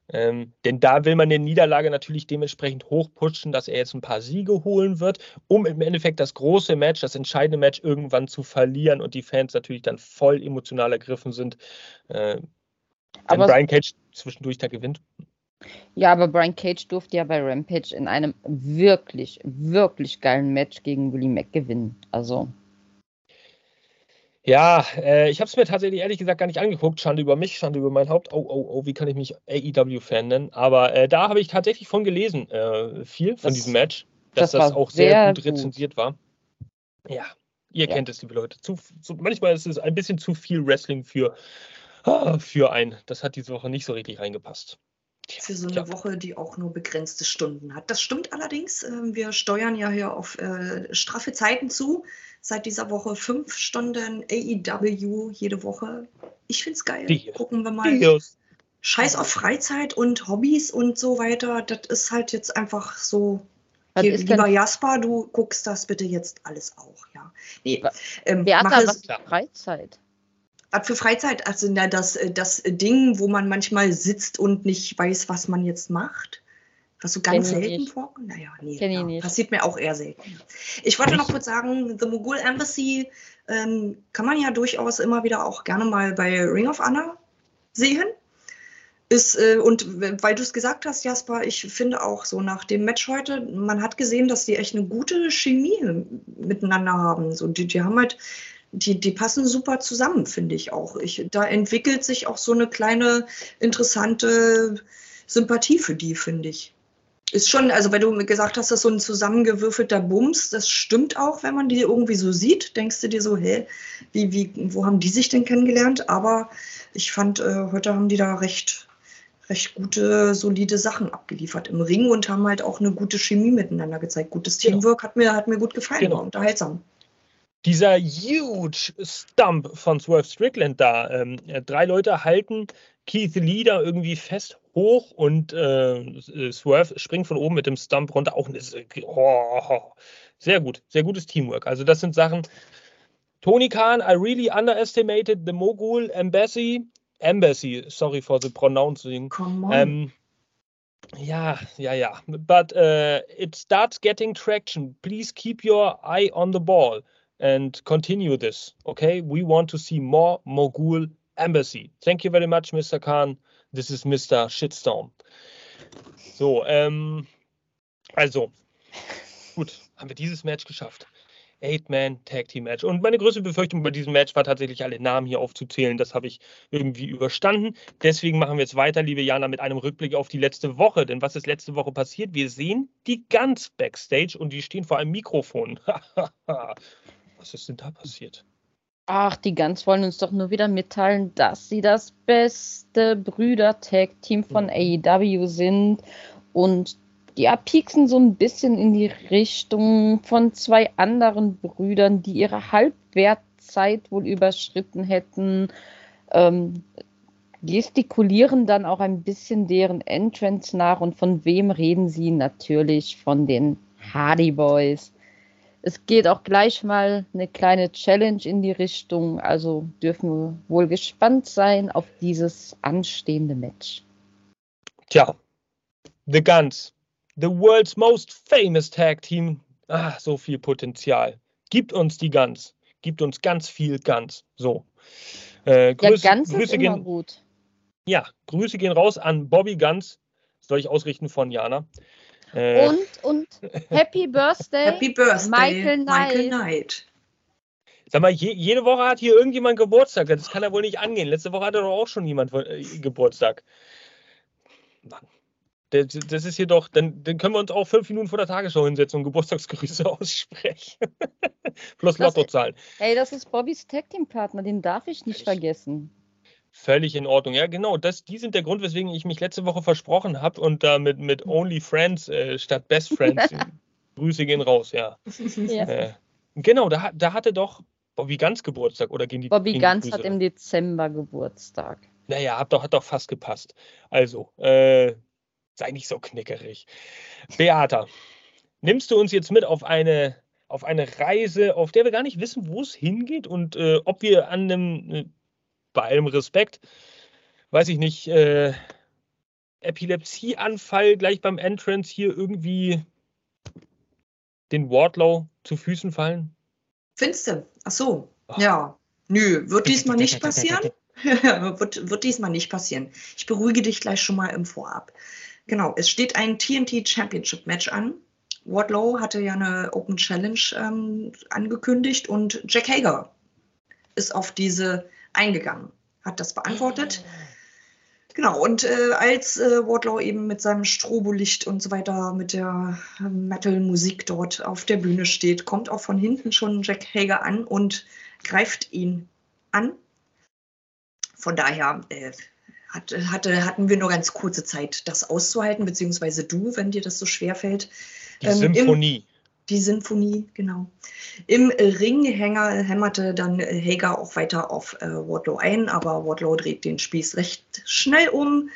Ähm, denn da will man die Niederlage natürlich dementsprechend hochpushen, dass er jetzt ein paar Siege holen wird, um im Endeffekt das große Match, das entscheidende Match irgendwann zu verlieren und die Fans natürlich dann voll emotional ergriffen sind. Äh, wenn Brian Cage zwischendurch da gewinnt. Ja, aber Brian Cage durfte ja bei Rampage in einem wirklich, wirklich geilen Match gegen Willie Mack gewinnen. Also. Ja, äh, ich habe es mir tatsächlich ehrlich gesagt gar nicht angeguckt. Schande über mich, Schande über mein Haupt. Oh, oh, oh, wie kann ich mich AEW-Fan nennen? Aber äh, da habe ich tatsächlich von gelesen, äh, viel von das, diesem Match, dass das, das auch sehr, gut rezensiert war. Ja, ihr ja. kennt es, liebe Leute. Zu, zu, manchmal ist es ein bisschen zu viel Wrestling für, ah, für ein. Das hat diese Woche nicht so richtig reingepasst. Für so eine ja. Woche, die auch nur begrenzte Stunden hat. Das stimmt allerdings. Ähm, wir steuern ja hier auf äh, straffe Zeiten zu. Seit dieser Woche fünf Stunden AEW jede Woche. Ich finde es geil. Die. Gucken wir mal. Die. Scheiß auf Freizeit und Hobbys und so weiter. Das ist halt jetzt einfach so. Hier, lieber Jasper, du guckst das bitte jetzt alles auch, ja. Nee, ähm, Wer hat da was Freizeit? Was für Freizeit? Also na, das, äh, das Ding, wo man manchmal sitzt und nicht weiß, was man jetzt macht. Was so ganz Kenn selten vorkommt? Naja, nee, ja, passiert mir auch eher selten. Ich wollte noch kurz sagen, The Mogul Embassy ähm, kann man ja durchaus immer wieder auch gerne mal bei Ring of Honor sehen. Ist, äh, und weil du es gesagt hast, Jasper, ich finde auch so nach dem Match heute, man hat gesehen, dass die echt eine gute Chemie miteinander haben. So, die, die haben halt die, die passen super zusammen, finde ich auch. Ich, da entwickelt sich auch so eine kleine interessante Sympathie für die, finde ich. Ist schon, also weil du gesagt hast, das ist so ein zusammengewürfelter Bums, das stimmt auch, wenn man die irgendwie so sieht, denkst du dir so, hä, wie, wie, wo haben die sich denn kennengelernt? Aber ich fand, äh, heute haben die da recht, recht gute, solide Sachen abgeliefert im Ring und haben halt auch eine gute Chemie miteinander gezeigt. Gutes genau. Teamwork hat mir, hat mir gut gefallen, genau. war unterhaltsam dieser huge Stump von Swerve Strickland da. Ähm, drei Leute halten Keith Lee da irgendwie fest hoch und äh, Swerve springt von oben mit dem Stump runter. Auch oh, sehr gut, sehr gutes Teamwork. Also das sind Sachen. Tony Khan, I really underestimated the Mogul Embassy. Embassy, sorry for the pronouncing. Come on. Ähm, ja, ja, ja. But uh, it starts getting traction. Please keep your eye on the ball and continue this. Okay, we want to see more Mogul Embassy. Thank you very much, Mr. Khan. This is Mr. Shitstorm. So, ähm, also, gut, haben wir dieses Match geschafft. Eight-Man-Tag-Team-Match. Und meine größte Befürchtung bei diesem Match war tatsächlich, alle Namen hier aufzuzählen. Das habe ich irgendwie überstanden. Deswegen machen wir jetzt weiter, liebe Jana, mit einem Rückblick auf die letzte Woche. Denn was ist letzte Woche passiert? Wir sehen die Guns backstage und die stehen vor einem Mikrofon. [laughs] was ist denn da passiert? Ach, die Guns wollen uns doch nur wieder mitteilen, dass sie das beste Brüder-Tag-Team von mhm. AEW sind und ja, pieksen so ein bisschen in die Richtung von zwei anderen Brüdern, die ihre Halbwertzeit wohl überschritten hätten. Ähm, gestikulieren dann auch ein bisschen deren Entrance nach. Und von wem reden sie? Natürlich von den Hardy Boys. Es geht auch gleich mal eine kleine Challenge in die Richtung. Also dürfen wir wohl gespannt sein auf dieses anstehende Match. Tja, The Guns The world's most famous tag team. Ah, so viel Potenzial. Gibt uns die Guns. Gibt uns ganz viel Guns. So. Äh, Grüße, ja, Guns Grüße gehen, gut. Ja, Grüße gehen raus an Bobby Guns. Soll ich ausrichten von Jana. Äh, und, und Happy Birthday, Happy Birthday Michael Knight. Michael Knight. Sag mal, je, jede Woche hat hier irgendjemand Geburtstag. Das kann ja wohl nicht angehen. Letzte Woche hatte doch auch schon jemand äh, Geburtstag. Mann. Das, das ist hier doch, dann, dann können wir uns auch fünf Minuten vor der Tagesschau hinsetzen und Geburtstagsgrüße [laughs] aussprechen. Plus Lottozahlen. Ey, das ist Bobbys Tag Team Partner, den darf ich nicht ich, vergessen. Völlig in Ordnung. Ja, genau. Das, die sind der Grund, weswegen ich mich letzte Woche versprochen habe und da mit, mit Only Friends äh, statt Best Friends. [laughs] Grüße gehen raus, ja. ja. Äh, genau, da, da hatte doch Bobby Ganz Geburtstag oder gehen die Bobby Ganz hat im Dezember Geburtstag. Naja, hat doch, hat doch fast gepasst. Also, äh, Sei nicht so knickerig. Beata, nimmst du uns jetzt mit auf eine, auf eine Reise, auf der wir gar nicht wissen, wo es hingeht und äh, ob wir an einem, äh, bei allem Respekt, weiß ich nicht, äh, Epilepsieanfall gleich beim Entrance hier irgendwie den Wardlow zu Füßen fallen? Findest du? Ach so, oh. ja. Nö, wird diesmal nicht passieren. [laughs] wird, wird diesmal nicht passieren. Ich beruhige dich gleich schon mal im Vorab. Genau, es steht ein TNT Championship Match an. Wardlow hatte ja eine Open Challenge ähm, angekündigt und Jack Hager ist auf diese eingegangen, hat das beantwortet. Genau, und äh, als äh, Wardlow eben mit seinem Strobolicht und so weiter, mit der Metal-Musik dort auf der Bühne steht, kommt auch von hinten schon Jack Hager an und greift ihn an. Von daher äh, hat, hatte, hatten wir nur ganz kurze Zeit, das auszuhalten, beziehungsweise du, wenn dir das so schwer fällt. Die ähm, Symphonie. Im, die Symphonie, genau. Im Ringhänger hämmerte dann Hager auch weiter auf äh, Wardlow ein, aber Wardlow dreht den Spieß recht schnell um,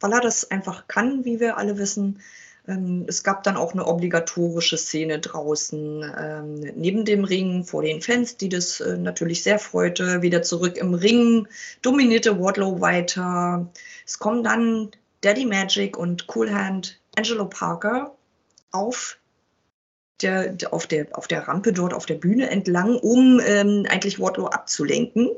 weil er das einfach kann, wie wir alle wissen. Ähm, es gab dann auch eine obligatorische Szene draußen ähm, neben dem Ring vor den Fans, die das äh, natürlich sehr freute. Wieder zurück im Ring, dominierte Wardlow weiter. Es kommen dann Daddy Magic und Cool Hand Angelo Parker auf der, auf, der, auf der Rampe dort auf der Bühne entlang, um ähm, eigentlich Wardlow abzulenken.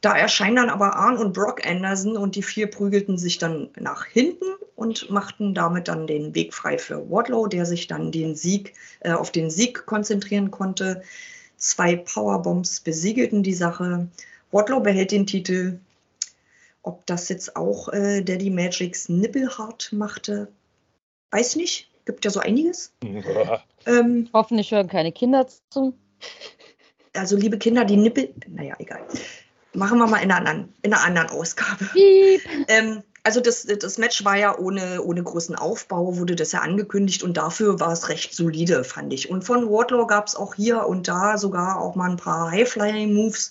Da erscheinen dann aber Arn und Brock Anderson und die vier prügelten sich dann nach hinten und machten damit dann den Weg frei für Wardlow, der sich dann den Sieg, äh, auf den Sieg konzentrieren konnte. Zwei Powerbombs besiegelten die Sache. Wardlow behält den Titel. Ob das jetzt auch äh, Daddy Magics Nippelhart machte, weiß nicht. Gibt ja so einiges. ähm, Hoffentlich hören keine Kinder zu. Also, liebe Kinder, die Nippel. Naja, egal. Machen wir mal in einer anderen, in einer anderen Ausgabe. Ähm, also das, das Match war ja ohne, ohne großen Aufbau, wurde das ja angekündigt und dafür war es recht solide, fand ich. Und von Wardlaw gab es auch hier und da sogar auch mal ein paar High-Flying-Moves.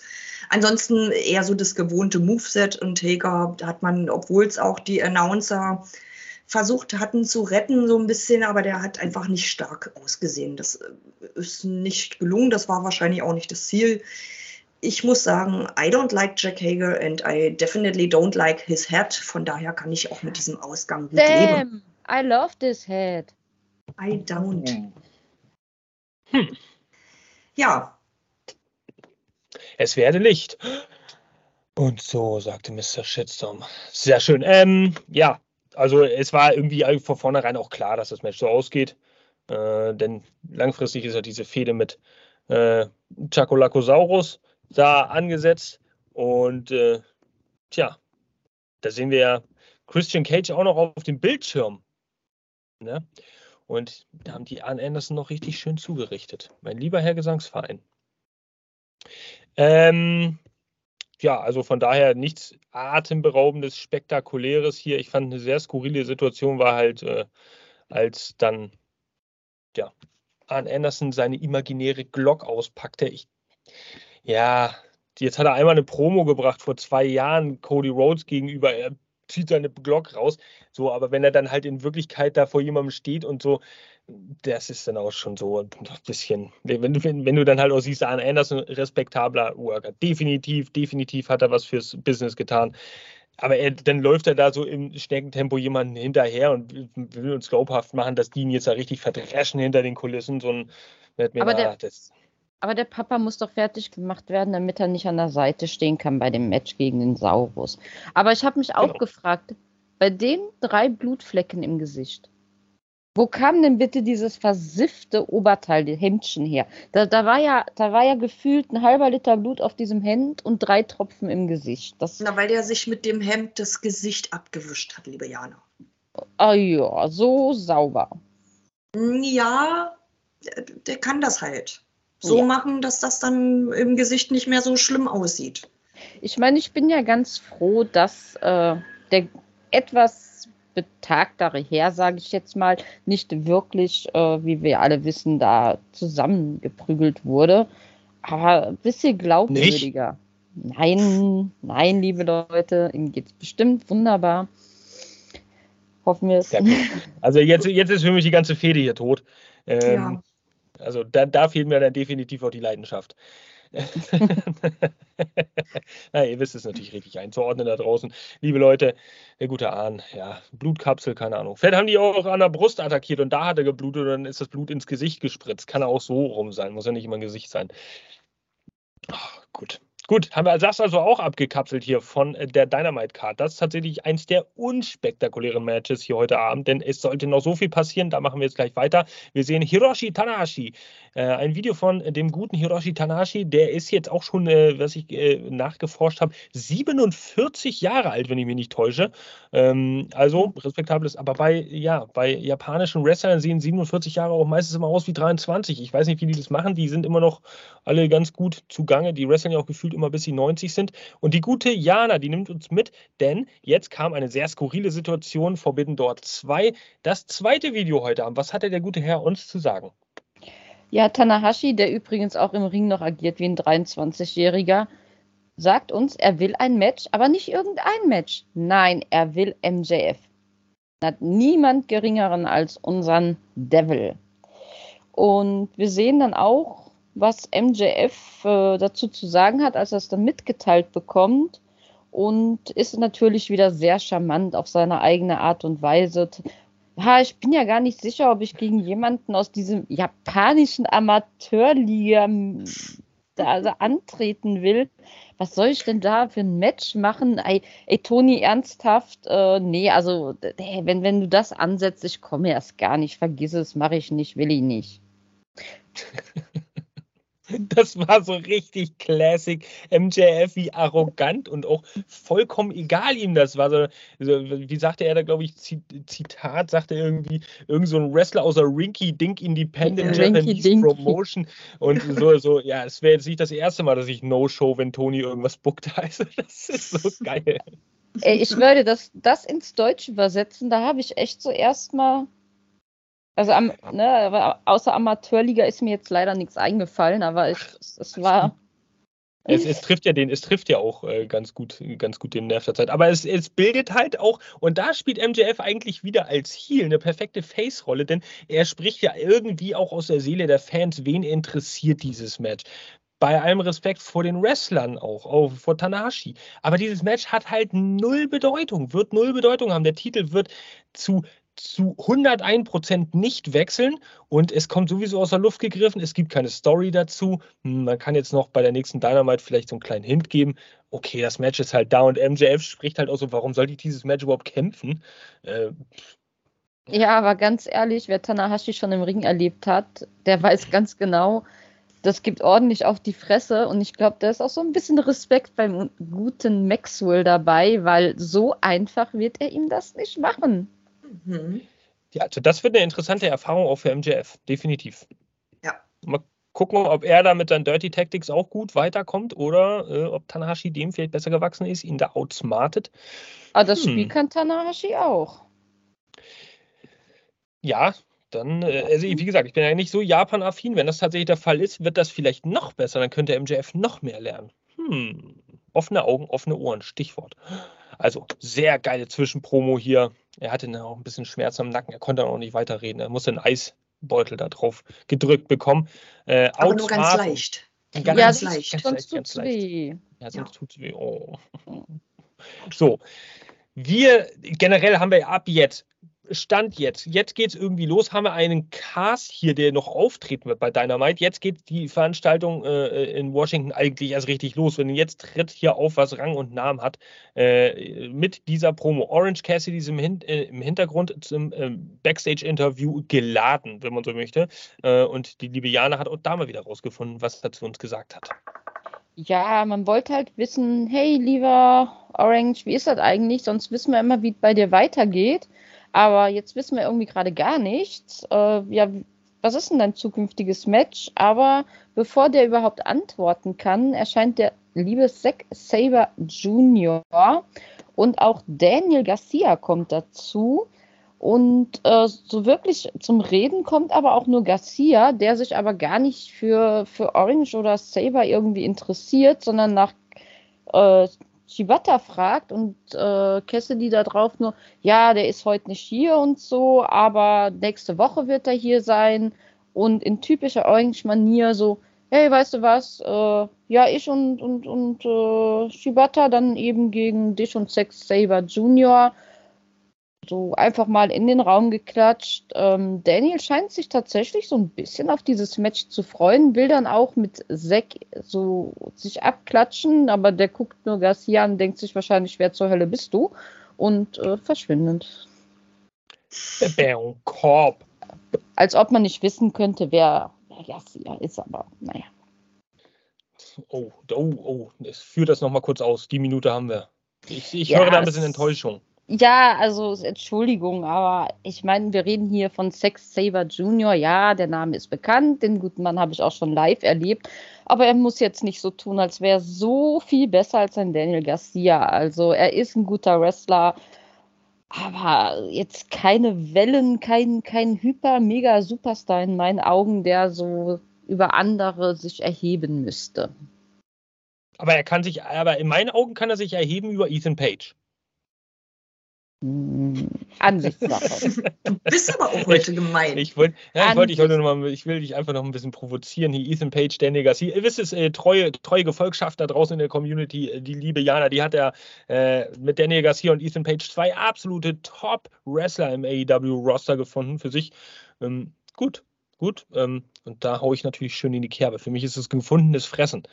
Ansonsten eher so das gewohnte Moveset und Hager hat man, obwohl es auch die Announcer versucht hatten zu retten, so ein bisschen, aber der hat einfach nicht stark ausgesehen. Das ist nicht gelungen, das war wahrscheinlich auch nicht das Ziel ich muss sagen, I don't like Jack Hager and I definitely don't like his head. Von daher kann ich auch mit diesem Ausgang gut Damn, leben. I love this head. I don't. Hm. Ja. Es werde Licht. Und so, sagte Mr. Shitstorm. Sehr schön. Ähm, ja, also es war irgendwie von vornherein auch klar, dass das Match so ausgeht. Äh, denn langfristig ist ja diese Fehde mit äh, Chacolacosaurus da angesetzt. Und äh, tja, da sehen wir ja Christian Cage auch noch auf dem Bildschirm. Ne? Und da haben die Arn Anderson noch richtig schön zugerichtet. Mein lieber Herr Gesangsverein. Ähm, ja, also von daher nichts atemberaubendes, spektakuläres hier. Ich fand eine sehr skurrile Situation war halt, äh, als dann ja, Arn Anderson seine imaginäre Glock auspackte. Ich, ja, jetzt hat er einmal eine Promo gebracht vor zwei Jahren Cody Rhodes gegenüber. Er zieht seine Glock raus. So, aber wenn er dann halt in Wirklichkeit da vor jemandem steht und so, das ist dann auch schon so ein bisschen, wenn du, wenn, wenn du dann halt auch siehst, Arne Anderson, respektabler Worker, definitiv, definitiv hat er was fürs Business getan. Aber er, dann läuft er da so im Schneckentempo jemanden hinterher und will uns glaubhaft machen, dass die ihn jetzt da richtig verdreschen hinter den Kulissen. So ein, aber, der, aber der Papa muss doch fertig gemacht werden, damit er nicht an der Seite stehen kann bei dem Match gegen den Saurus. Aber ich habe mich auch genau. gefragt, bei den drei Blutflecken im Gesicht, wo kam denn bitte dieses versiffte Oberteil, die Hemdchen her? Da, da, war ja, da war ja gefühlt ein halber Liter Blut auf diesem Hemd und drei Tropfen im Gesicht. Das Na, weil der sich mit dem Hemd das Gesicht abgewischt hat, liebe Jana. Ah ja, so sauber. Ja, der kann das halt. So ja. machen, dass das dann im Gesicht nicht mehr so schlimm aussieht. Ich meine, ich bin ja ganz froh, dass äh, der etwas betagtere Herr, sage ich jetzt mal, nicht wirklich, äh, wie wir alle wissen, da zusammengeprügelt wurde. Aber ein bisschen glaubwürdiger. Nicht? Nein, nein, liebe Leute, ihm geht es bestimmt wunderbar. Hoffen wir es. Ja, also jetzt, jetzt ist für mich die ganze Fehde hier tot. Ähm, ja. Also da, da fehlt mir dann definitiv auch die Leidenschaft. Na, ihr wisst es natürlich richtig einzuordnen da draußen. Liebe Leute, der gute Ahn, ja, Blutkapsel, keine Ahnung. Vielleicht haben die auch an der Brust attackiert und da hat er geblutet und dann ist das Blut ins Gesicht gespritzt. Kann auch so rum sein, muss ja nicht immer ein Gesicht sein. Oh, gut. Gut, haben wir das also auch abgekapselt hier von äh, der Dynamite Card. Das ist tatsächlich eins der unspektakulären Matches hier heute Abend, denn es sollte noch so viel passieren. Da machen wir jetzt gleich weiter. Wir sehen Hiroshi Tanahashi. Äh, ein Video von dem guten Hiroshi Tanahashi. Der ist jetzt auch schon, äh, was ich äh, nachgeforscht habe, 47 Jahre alt, wenn ich mich nicht täusche. Ähm, also respektables, aber bei, ja, bei japanischen Wrestlern sehen 47 Jahre auch meistens immer aus wie 23. Ich weiß nicht, wie die das machen. Die sind immer noch alle ganz gut zugange. Die wresteln ja auch gefühlt immer bis sie 90 sind. Und die gute Jana, die nimmt uns mit, denn jetzt kam eine sehr skurrile Situation, Forbidden Door 2. Das zweite Video heute Abend. Was hatte der gute Herr uns zu sagen? Ja, Tanahashi, der übrigens auch im Ring noch agiert wie ein 23-Jähriger, sagt uns, er will ein Match, aber nicht irgendein Match. Nein, er will MJF. Hat niemand geringeren als unseren Devil. Und wir sehen dann auch was MJF äh, dazu zu sagen hat, als er es dann mitgeteilt bekommt. Und ist natürlich wieder sehr charmant auf seine eigene Art und Weise. Ja, ich bin ja gar nicht sicher, ob ich gegen jemanden aus diesem japanischen Amateurliga da also antreten will. Was soll ich denn da für ein Match machen? Ey, ey Toni, ernsthaft? Äh, nee, also, ey, wenn, wenn du das ansetzt, ich komme erst gar nicht. Vergiss es, mache ich nicht, will ich nicht. [laughs] Das war so richtig Classic MJF, wie arrogant und auch vollkommen egal ihm das war. So, wie sagte er da, glaube ich, Zitat, sagte er irgendwie, irgend so ein Wrestler aus der Rinky Dink Independent ja, Japanese Rinky Promotion. Und so, so, ja, es wäre jetzt nicht das erste Mal, dass ich No-Show, wenn Tony irgendwas bookt. [laughs] Also, das ist so geil. Ey, ich würde das, das ins Deutsche übersetzen, da habe ich echt so erstmal also am, ne, außer Amateurliga ist mir jetzt leider nichts eingefallen, aber ich, es war. Es, es, [laughs] trifft ja den, es trifft ja auch äh, ganz gut, ganz gut den Nerv der Zeit. Aber es, es bildet halt auch, und da spielt MJF eigentlich wieder als Heel eine perfekte Face-Rolle, denn er spricht ja irgendwie auch aus der Seele der Fans, wen interessiert dieses Match bei allem Respekt vor den Wrestlern auch, auch vor Tanahashi. Aber dieses Match hat halt null Bedeutung, wird null Bedeutung haben. Der Titel wird zu zu 101 Prozent nicht wechseln und es kommt sowieso aus der Luft gegriffen. Es gibt keine Story dazu. Hm, man kann jetzt noch bei der nächsten Dynamite vielleicht so einen kleinen Hint geben. Okay, das Match ist halt da und MJF spricht halt auch so, warum sollte ich dieses Match überhaupt kämpfen? Äh, Ja, aber ganz ehrlich, wer Tanahashi schon im Ring erlebt hat, der weiß ganz genau, das gibt ordentlich auf die Fresse. Und ich glaube, da ist auch so ein bisschen Respekt beim guten Maxwell dabei, weil so einfach wird er ihm das nicht machen. Mhm. Ja, also das wird eine interessante Erfahrung auch für MJF, definitiv. Ja. Mal gucken, ob er da mit seinen Dirty Tactics auch gut weiterkommt oder äh, ob Tanahashi dem vielleicht besser gewachsen ist, ihn da outsmartet. Aber ah, das hm. Spiel kann Tanahashi auch. Ja, dann, äh, also wie gesagt, ich bin ja nicht so Japan-affin. Wenn das tatsächlich der Fall ist, wird das vielleicht noch besser. Dann könnte MJF noch mehr lernen. Hm. Offene Augen, offene Ohren, Stichwort. Also sehr geile Zwischenpromo hier. Er hatte auch ein bisschen Schmerz am Nacken. Er konnte auch nicht weiterreden. Er musste einen Eisbeutel da drauf gedrückt bekommen. Äh, Aber nur ganz leicht. Ganz, ja, ganz leicht. Ganz sonst leicht, ganz weh. Ja, sonst ja. tut's weh. Oh. So. Wir generell haben wir ab jetzt Stand jetzt. Jetzt geht es irgendwie los. Haben wir einen Cast hier, der noch auftreten wird bei Dynamite. Jetzt geht die Veranstaltung äh, in Washington eigentlich erst richtig los. Wenn jetzt tritt hier auf, was Rang und Namen hat, äh, mit dieser Promo. Orange Cassidy ist im, Hin äh, im Hintergrund zum äh, Backstage-Interview geladen, wenn man so möchte. Äh, und die liebe Jana hat auch da mal wieder rausgefunden, was er zu uns gesagt hat. Ja, man wollte halt wissen, hey, lieber Orange, wie ist das eigentlich? Sonst wissen wir immer, wie es bei dir weitergeht. Aber jetzt wissen wir irgendwie gerade gar nichts. Äh, ja, was ist denn dein zukünftiges Match? Aber bevor der überhaupt antworten kann, erscheint der liebe Zack Saber Jr. und auch Daniel Garcia kommt dazu. Und äh, so wirklich zum Reden kommt aber auch nur Garcia, der sich aber gar nicht für, für Orange oder Saber irgendwie interessiert, sondern nach äh, Shibata fragt und äh, Cassidy da drauf nur, ja, der ist heute nicht hier und so, aber nächste Woche wird er hier sein. Und in typischer Orange-Manier so, hey, weißt du was, äh, ja, ich und, und, und äh, Shibata dann eben gegen dich und Sex Saber Junior so einfach mal in den Raum geklatscht. Ähm, Daniel scheint sich tatsächlich so ein bisschen auf dieses Match zu freuen, will dann auch mit Zack so sich abklatschen, aber der guckt nur Garcia an, denkt sich wahrscheinlich, wer zur Hölle bist du? Und äh, verschwindet. Bäm, Korb. Als ob man nicht wissen könnte, wer, Garcia ist, aber naja. Oh, oh, oh, ich führe das nochmal kurz aus. Die Minute haben wir. Ich, ich ja, höre da ein bisschen Enttäuschung. Ja, also Entschuldigung, aber ich meine, wir reden hier von Sex Saber Junior. Ja, der Name ist bekannt, den guten Mann habe ich auch schon live erlebt, aber er muss jetzt nicht so tun, als wäre er so viel besser als ein Daniel Garcia. Also er ist ein guter Wrestler, aber jetzt keine Wellen, kein, kein Hyper-Mega-Superstar in meinen Augen, der so über andere sich erheben müsste. Aber er kann sich, aber in meinen Augen kann er sich erheben über Ethan Page. Ansichtssache. [laughs] Du bist aber auch heute gemein. Ich, wollte, ja, ich, wollt, ich, wollte noch mal, ich will dich einfach noch ein bisschen provozieren. Hier Ethan Page, Danny Garcia. Ihr wisst es, äh, treue, treue Gefolgschaft da draußen in der Community, äh, die liebe Jana, die hat ja äh, mit Daniel Garcia und Ethan Page zwei absolute Top-Wrestler im AEW-Roster gefunden für sich. Ähm, gut, gut. Ähm, und da haue ich natürlich schön in die Kerbe. Für mich ist es gefundenes Fressen.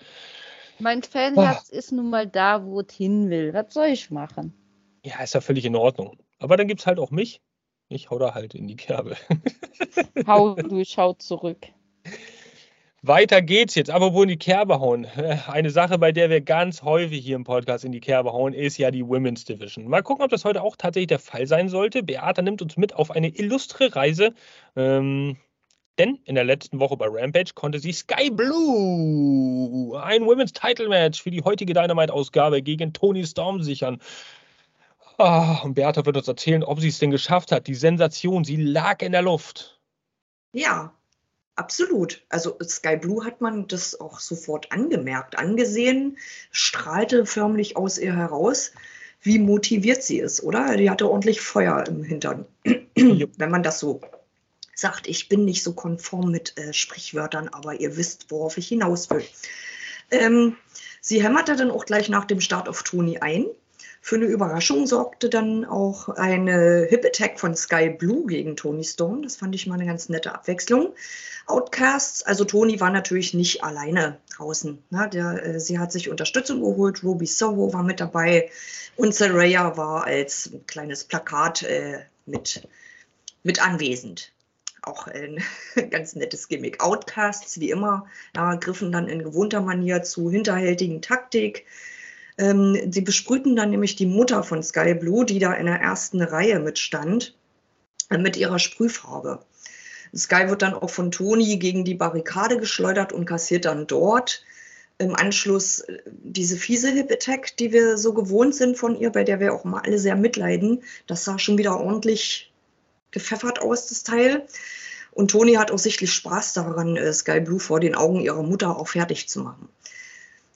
Mein Fanherz oh. ist nun mal da, wo es hin will. Was soll ich machen? Ja, ist ja völlig in Ordnung. Aber dann gibt es halt auch mich. Ich hau da halt in die Kerbe. [laughs] hau du, schau zurück. Weiter geht's jetzt. Apropos in die Kerbe hauen. Eine Sache, bei der wir ganz häufig hier im Podcast in die Kerbe hauen, ist ja die Women's Division. Mal gucken, ob das heute auch tatsächlich der Fall sein sollte. Beata nimmt uns mit auf eine illustre Reise. Ähm, denn in der letzten Woche bei Rampage konnte sie Sky Blue ein Women's Title Match für die heutige Dynamite-Ausgabe gegen Tony Storm sichern. Oh, und Bertha wird uns erzählen, ob sie es denn geschafft hat. Die Sensation, sie lag in der Luft. Ja, absolut. Also Sky Blue hat man das auch sofort angemerkt, angesehen, strahlte förmlich aus ihr heraus, wie motiviert sie ist, oder? Die hatte ordentlich Feuer im Hintern. [clears throat] Wenn man das so sagt, ich bin nicht so konform mit äh, Sprichwörtern, aber ihr wisst, worauf ich hinaus will. Ähm, sie hämmerte dann auch gleich nach dem Start auf Toni ein für eine Überraschung sorgte dann auch eine Hip Attack von Sky Blue gegen Tony Stone. Das fand ich mal eine ganz nette Abwechslung. Outcasts, also Tony war natürlich nicht alleine draußen. Ne? Der, äh, sie hat sich Unterstützung geholt. Ruby Soho war mit dabei und Saraya war als kleines Plakat äh, mit mit anwesend. Auch ein [laughs] ganz nettes Gimmick. Outcasts, wie immer, ja, griffen dann in gewohnter Manier zu hinterhältigen Taktik. Ähm, sie besprühten dann nämlich die Mutter von Sky Blue, die da in der ersten Reihe mitstand, äh, mit ihrer Sprühfarbe. Sky wird dann auch von Toni gegen die Barrikade geschleudert und kassiert dann dort im Anschluss äh, diese fiese Hip-Attack, die wir so gewohnt sind von ihr, bei der wir auch mal alle sehr mitleiden. Das sah schon wieder ordentlich gepfeffert aus, das Teil. Und Toni hat auch sichtlich Spaß daran, äh, Sky Blue vor den Augen ihrer Mutter auch fertig zu machen.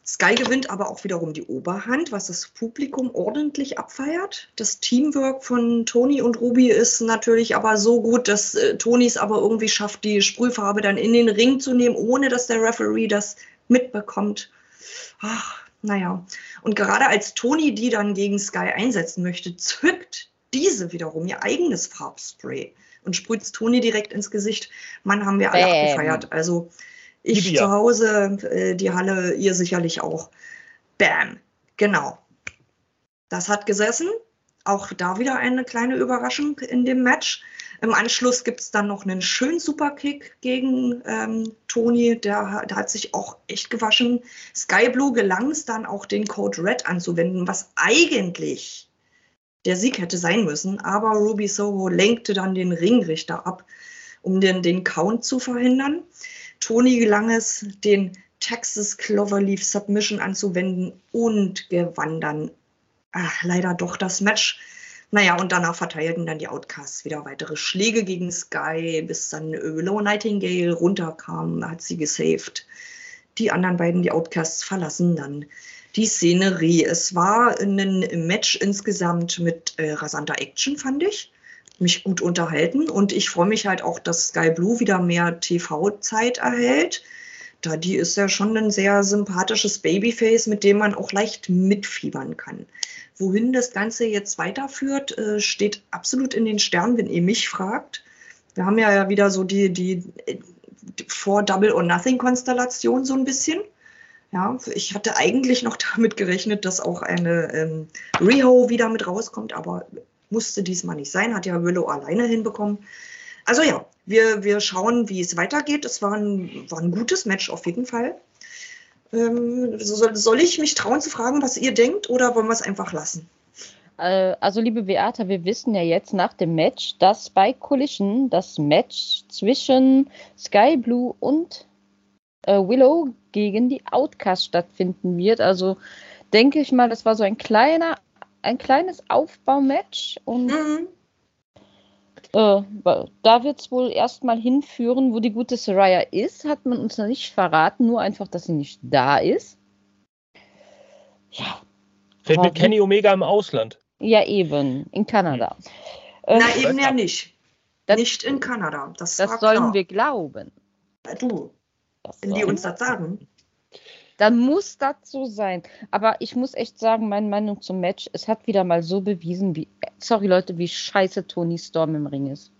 Sky gewinnt aber auch wiederum die Oberhand, was das Publikum ordentlich abfeiert. Das Teamwork von Toni und Ruby ist natürlich aber so gut, dass äh, Toni es aber irgendwie schafft, die Sprühfarbe dann in den Ring zu nehmen, ohne dass der Referee das mitbekommt. Ach, naja. Und gerade als Toni die dann gegen Sky einsetzen möchte, zückt diese wiederum ihr eigenes Farbspray und sprüht Toni direkt ins Gesicht. Mann, haben wir alle Bam. abgefeiert. Also ich Libya. zu Hause, äh, die Halle, ihr sicherlich auch. Bam. Genau. Das hat gesessen. Auch da wieder eine kleine Überraschung in dem Match. Im Anschluss gibt es dann noch einen schönen Superkick gegen ähm, Toni. Der, der, hat sich auch echt gewaschen. Sky Blue gelang es dann auch, den Code Red anzuwenden, was eigentlich der Sieg hätte sein müssen. Aber Ruby Soho lenkte dann den Ringrichter ab, um den, den Count zu verhindern. Toni gelang es, den Texas Cloverleaf Submission anzuwenden und gewann dann ach, leider doch das Match. Naja, und danach verteilten dann die Outcasts wieder weitere Schläge gegen Sky, bis dann Willow Nightingale runterkam, hat sie gesaved. Die anderen beiden, die Outcasts, verlassen dann die Szenerie. Es war ein Match insgesamt mit äh, rasanter Action, fand ich. Mich gut unterhalten und ich freue mich halt auch, dass Sky Blue wieder mehr TV-Zeit erhält. Da die ist ja schon ein sehr sympathisches Babyface, mit dem man auch leicht mitfiebern kann. Wohin das Ganze jetzt weiterführt, äh, steht absolut in den Sternen, wenn ihr mich fragt. Wir haben ja wieder so die, die, vor Double or Nothing Konstellation so ein bisschen. Ja, ich hatte eigentlich noch [laughs] damit gerechnet, dass auch eine ähm, Reho wieder mit rauskommt, aber musste diesmal nicht sein, hat ja Willow alleine hinbekommen. Also ja, wir, wir schauen, wie es weitergeht. Es war ein, war ein gutes Match auf jeden Fall. Ähm, soll, soll ich mich trauen zu fragen, was ihr denkt, oder wollen wir es einfach lassen? Äh, also, liebe Beata, wir wissen ja jetzt nach dem Match, dass bei Collision das Match zwischen Sky Blue und äh, Willow gegen die Outcast stattfinden wird. Also denke ich mal, das war so ein kleiner, ein kleines Aufbaumatch und mhm. Äh, da wird es wohl erstmal hinführen, wo die gute Soraya ist, hat man uns noch nicht verraten, nur einfach, dass sie nicht da ist. Ja. Fällt mit Kenny Omega im Ausland. Ja, eben, in Kanada. Hm. Na, ähm, eben ja nicht. Das, nicht in Kanada. Das, das sollen klar. wir glauben. Du, wenn die uns das sagen dann muss das so sein. Aber ich muss echt sagen, meine Meinung zum Match, es hat wieder mal so bewiesen, wie, sorry Leute, wie scheiße Tony Storm im Ring ist.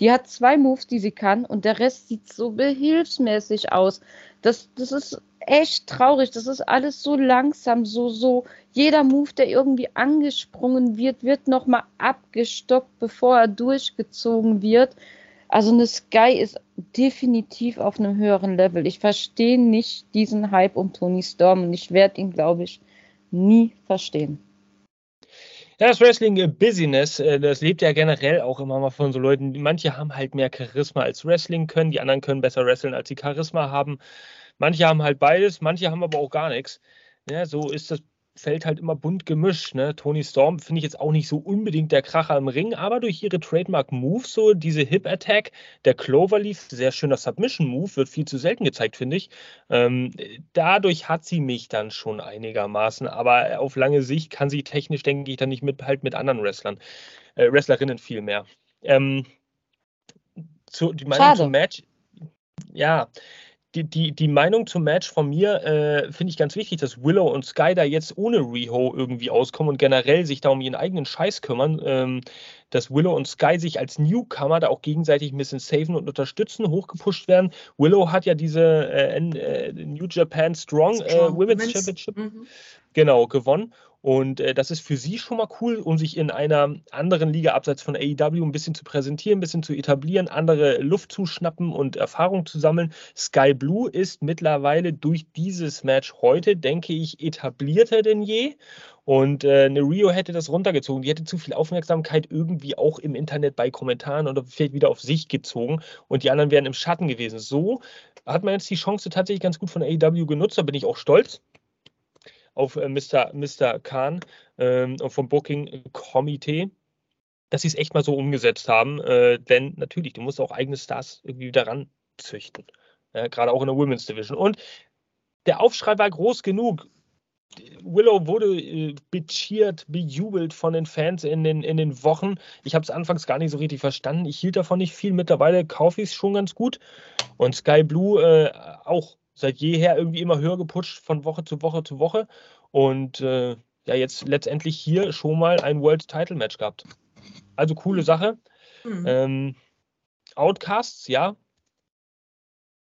Die hat zwei Moves, die sie kann, und der Rest sieht so behilfsmäßig aus. Das, das ist echt traurig. Das ist alles so langsam, so, so. Jeder Move, der irgendwie angesprungen wird, wird nochmal abgestoppt, bevor er durchgezogen wird. Also eine Sky ist definitiv auf einem höheren Level. Ich verstehe nicht diesen Hype um Tony Storm und ich werde ihn, glaube ich, nie verstehen. Ja, das Wrestling-Business, äh, das lebt ja generell auch immer mal von so Leuten. Manche haben halt mehr Charisma als Wrestling können, die anderen können besser wresteln, als sie Charisma haben. Manche haben halt beides, manche haben aber auch gar nichts. Ja, so ist das Feld halt immer bunt gemischt. Ne? Tony Storm finde ich jetzt auch nicht so unbedingt der Kracher im Ring, aber durch ihre Trademark-Moves, so diese Hip-Attack, der Cloverleaf, sehr schöner Submission-Move, wird viel zu selten gezeigt, finde ich. Ähm, dadurch hat sie mich dann schon einigermaßen, aber auf lange Sicht kann sie technisch, denke ich, dann nicht mithalten mit anderen Wrestlern, äh, Wrestlerinnen viel mehr. Ähm, zu, die Meinung zum Match, ja, die, die, die Meinung zum Match von mir äh, finde ich ganz wichtig, dass Willow und Sky da jetzt ohne Riho irgendwie auskommen und generell sich da um ihren eigenen Scheiß kümmern. Ähm, dass Willow und Sky sich als Newcomer da auch gegenseitig ein bisschen safen und unterstützen, hochgepusht werden. Willow hat ja diese äh, äh, New Japan Strong, äh, Strong Women's, Women's, Championship mhm. genau gewonnen Und äh, das ist für sie schon mal cool, um sich in einer anderen Liga abseits von AEW ein bisschen zu präsentieren, ein bisschen zu etablieren, andere Luft zu schnappen und Erfahrung zu sammeln. Sky Blue ist mittlerweile durch dieses Match heute, denke ich, etablierter denn je. Und äh, eine Rio hätte das runtergezogen. Die hätte zu viel Aufmerksamkeit irgendwie auch im Internet bei Kommentaren oder vielleicht wieder auf sich gezogen und die anderen wären im Schatten gewesen. So hat man jetzt die Chance tatsächlich ganz gut von AEW genutzt. Da bin ich auch stolz auf Mr. Mr. Khan ähm, vom Booking-Komitee, dass sie es echt mal so umgesetzt haben. Äh, denn natürlich, du musst auch eigene Stars irgendwie wieder ranzüchten. Ja, Gerade auch in der Women's Division. Und der Aufschrei war groß genug. Willow wurde äh, becheert, bejubelt von den Fans in den, in den Wochen. Ich habe es anfangs gar nicht so richtig verstanden. Ich hielt davon nicht viel. Mittlerweile kaufe ich es schon ganz gut. Und Sky Blue äh, auch seit jeher irgendwie immer höher geputscht von Woche zu Woche zu Woche. Und äh, ja, jetzt letztendlich hier schon mal ein World Title Match gehabt. Also coole Sache. Mhm. Ähm, Outcasts, ja,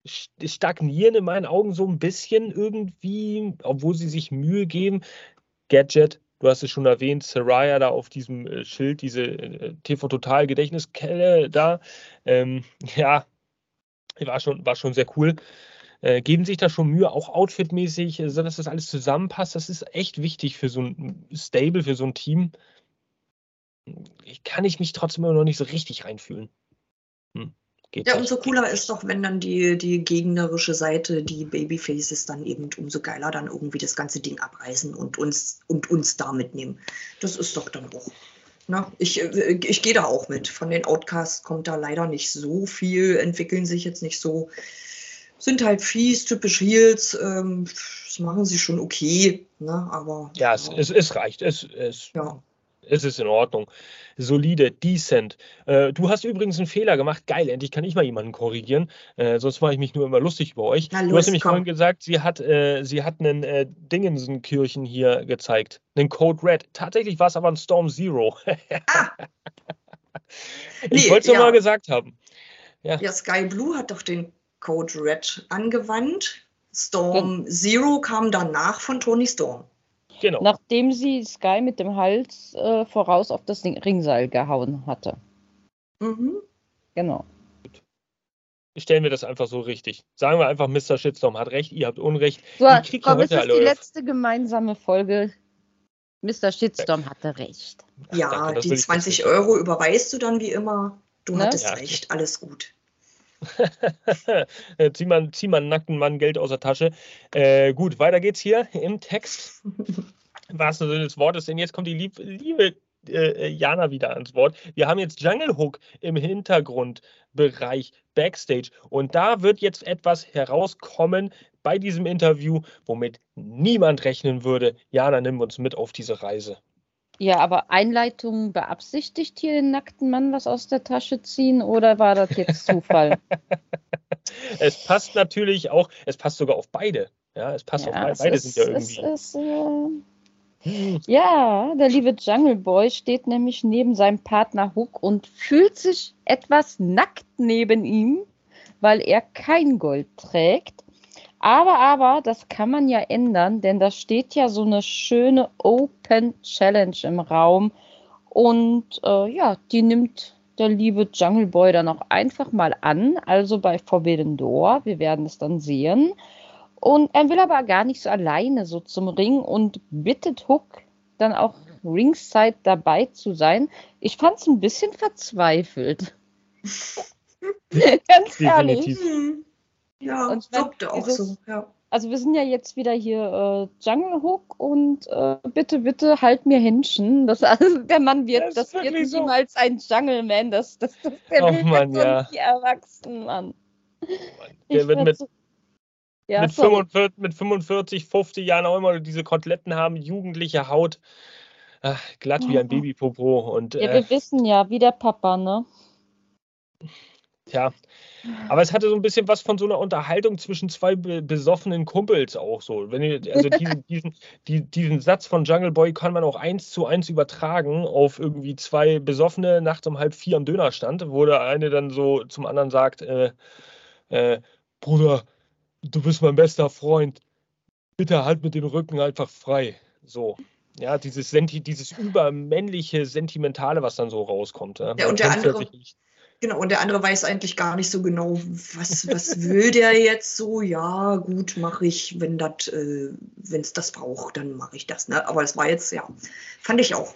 stagnieren in meinen Augen so ein bisschen irgendwie, obwohl sie sich Mühe geben. Gadget, du hast es schon erwähnt, Saraya da auf diesem äh, Schild, diese äh, TV-Total-Gedächtniskelle da. Ähm, [laughs] ja, war schon, war schon sehr cool äh, geben sich da schon Mühe, auch outfitmäßig, äh, dass das alles zusammenpasst. Das ist echt wichtig für so ein Stable, für so ein Team. Kann ich mich trotzdem immer noch nicht so richtig reinfühlen. Hm. Geht ja, umso cooler ist doch, wenn dann die, die gegnerische Seite, die Babyfaces, dann eben umso geiler dann irgendwie das ganze Ding abreißen und uns, und uns da mitnehmen. Das ist doch dann auch. Na, ne? ich, äh, ich gehe da auch mit. Von den Outcasts kommt da leider nicht so viel, entwickeln sich jetzt nicht so sind halt fies, typisch Heels. Ähm, das machen sie schon okay, ne? aber. Ja, es, es, es reicht. Es, es, ja. es ist in Ordnung. Solide, decent. Äh, du hast übrigens einen Fehler gemacht. Geil, endlich kann ich mal jemanden korrigieren. Äh, sonst mache ich mich nur immer lustig über euch. Na, los, du hast nämlich komm. vorhin gesagt, sie hat, äh, sie hat einen äh, Dingensenkirchen hier gezeigt. Einen Code Red. Tatsächlich war es aber ein Storm Zero. [laughs] ah. Ich nee, wollte es ja. mal gesagt haben. Ja. ja, Sky Blue hat doch den Code Red angewandt. Storm ja. Zero kam danach von Tony Storm. Genau. Nachdem sie Sky mit dem Hals äh, voraus auf das Ringseil gehauen hatte. Mhm. Genau. Stellen wir das einfach so richtig. Sagen wir einfach, Mr. Shitstorm hat recht, ihr habt Unrecht. So, komm, ist das die letzte gemeinsame Folge? Mr. Shitstorm hatte recht. Ja, Danke, die 20 Euro überweist du dann wie immer. Du ne? hattest ja. recht, alles gut. [laughs] zieh, mal, zieh einen nackten Mann Geld aus der Tasche. Äh, gut, weiter geht's hier im Text. [laughs] Was Sinne des Wortes, denn jetzt kommt die lieb, liebe äh, Jana wieder ans Wort. Wir haben jetzt Jungle Hook im Hintergrundbereich Backstage und da wird jetzt etwas herauskommen bei diesem Interview, womit niemand rechnen würde. Jana, nimm uns mit auf diese Reise. Ja, aber Einleitung beabsichtigt hier den nackten Mann was aus der Tasche ziehen oder war das jetzt Zufall? [laughs] es passt natürlich auch, es passt sogar auf beide. Ja, es passt ja, auf beide. Beide ist, sind ja irgendwie. Ist, äh, ja, der liebe Jungle Boy steht nämlich neben seinem Partner Hook und fühlt sich etwas nackt neben ihm, weil er kein Gold trägt. Aber, aber, das kann man ja ändern, denn da steht ja so eine schöne Open Challenge im Raum. Und äh, ja, die nimmt der liebe Jungle Boy dann auch einfach mal an, also bei Forbidden Door. Wir werden es dann sehen. Und er will aber gar nicht so alleine so zum Ring und bittet Hook dann auch ringside dabei zu sein. Ich fand es ein bisschen verzweifelt. [laughs] Ganz ehrlich. Definitiv. Ja, und wirkte auch dieses, so, ja. Also wir sind ja jetzt wieder hier äh, Jungle Hook und äh, bitte, bitte halt mir Händchen. Das, [laughs] also, der Mann wird, das, das wird so. niemals ein Jungle Man. Das, das, das der oh, Mann, ja. die Erwachsenen, Mann. Der wird mit, so, ja, mit, 45, mit 45, 50 Jahren auch immer diese Koteletten haben, jugendliche Haut. Ach, glatt wie ein Babypopo. Und, ja, äh, wir wissen ja, wie der Papa, ne? Tja, aber es hatte so ein bisschen was von so einer Unterhaltung zwischen zwei besoffenen Kumpels auch so. Wenn ihr, also [laughs] diesen, diesen, die, diesen Satz von Jungle Boy kann man auch eins zu eins übertragen auf irgendwie zwei Besoffene nachts um halb vier am Dönerstand, wo der eine dann so zum anderen sagt, äh, äh, Bruder, du bist mein bester Freund, bitte halt mit dem Rücken einfach frei. So. Ja, dieses, Senti dieses übermännliche, sentimentale, was dann so rauskommt. Ja, ja und der andere, genau, und der andere weiß eigentlich gar nicht so genau, was, was will der jetzt so? Ja, gut, mache ich, wenn das, äh, wenn es das braucht, dann mache ich das. Ne? Aber es war jetzt, ja, fand ich auch.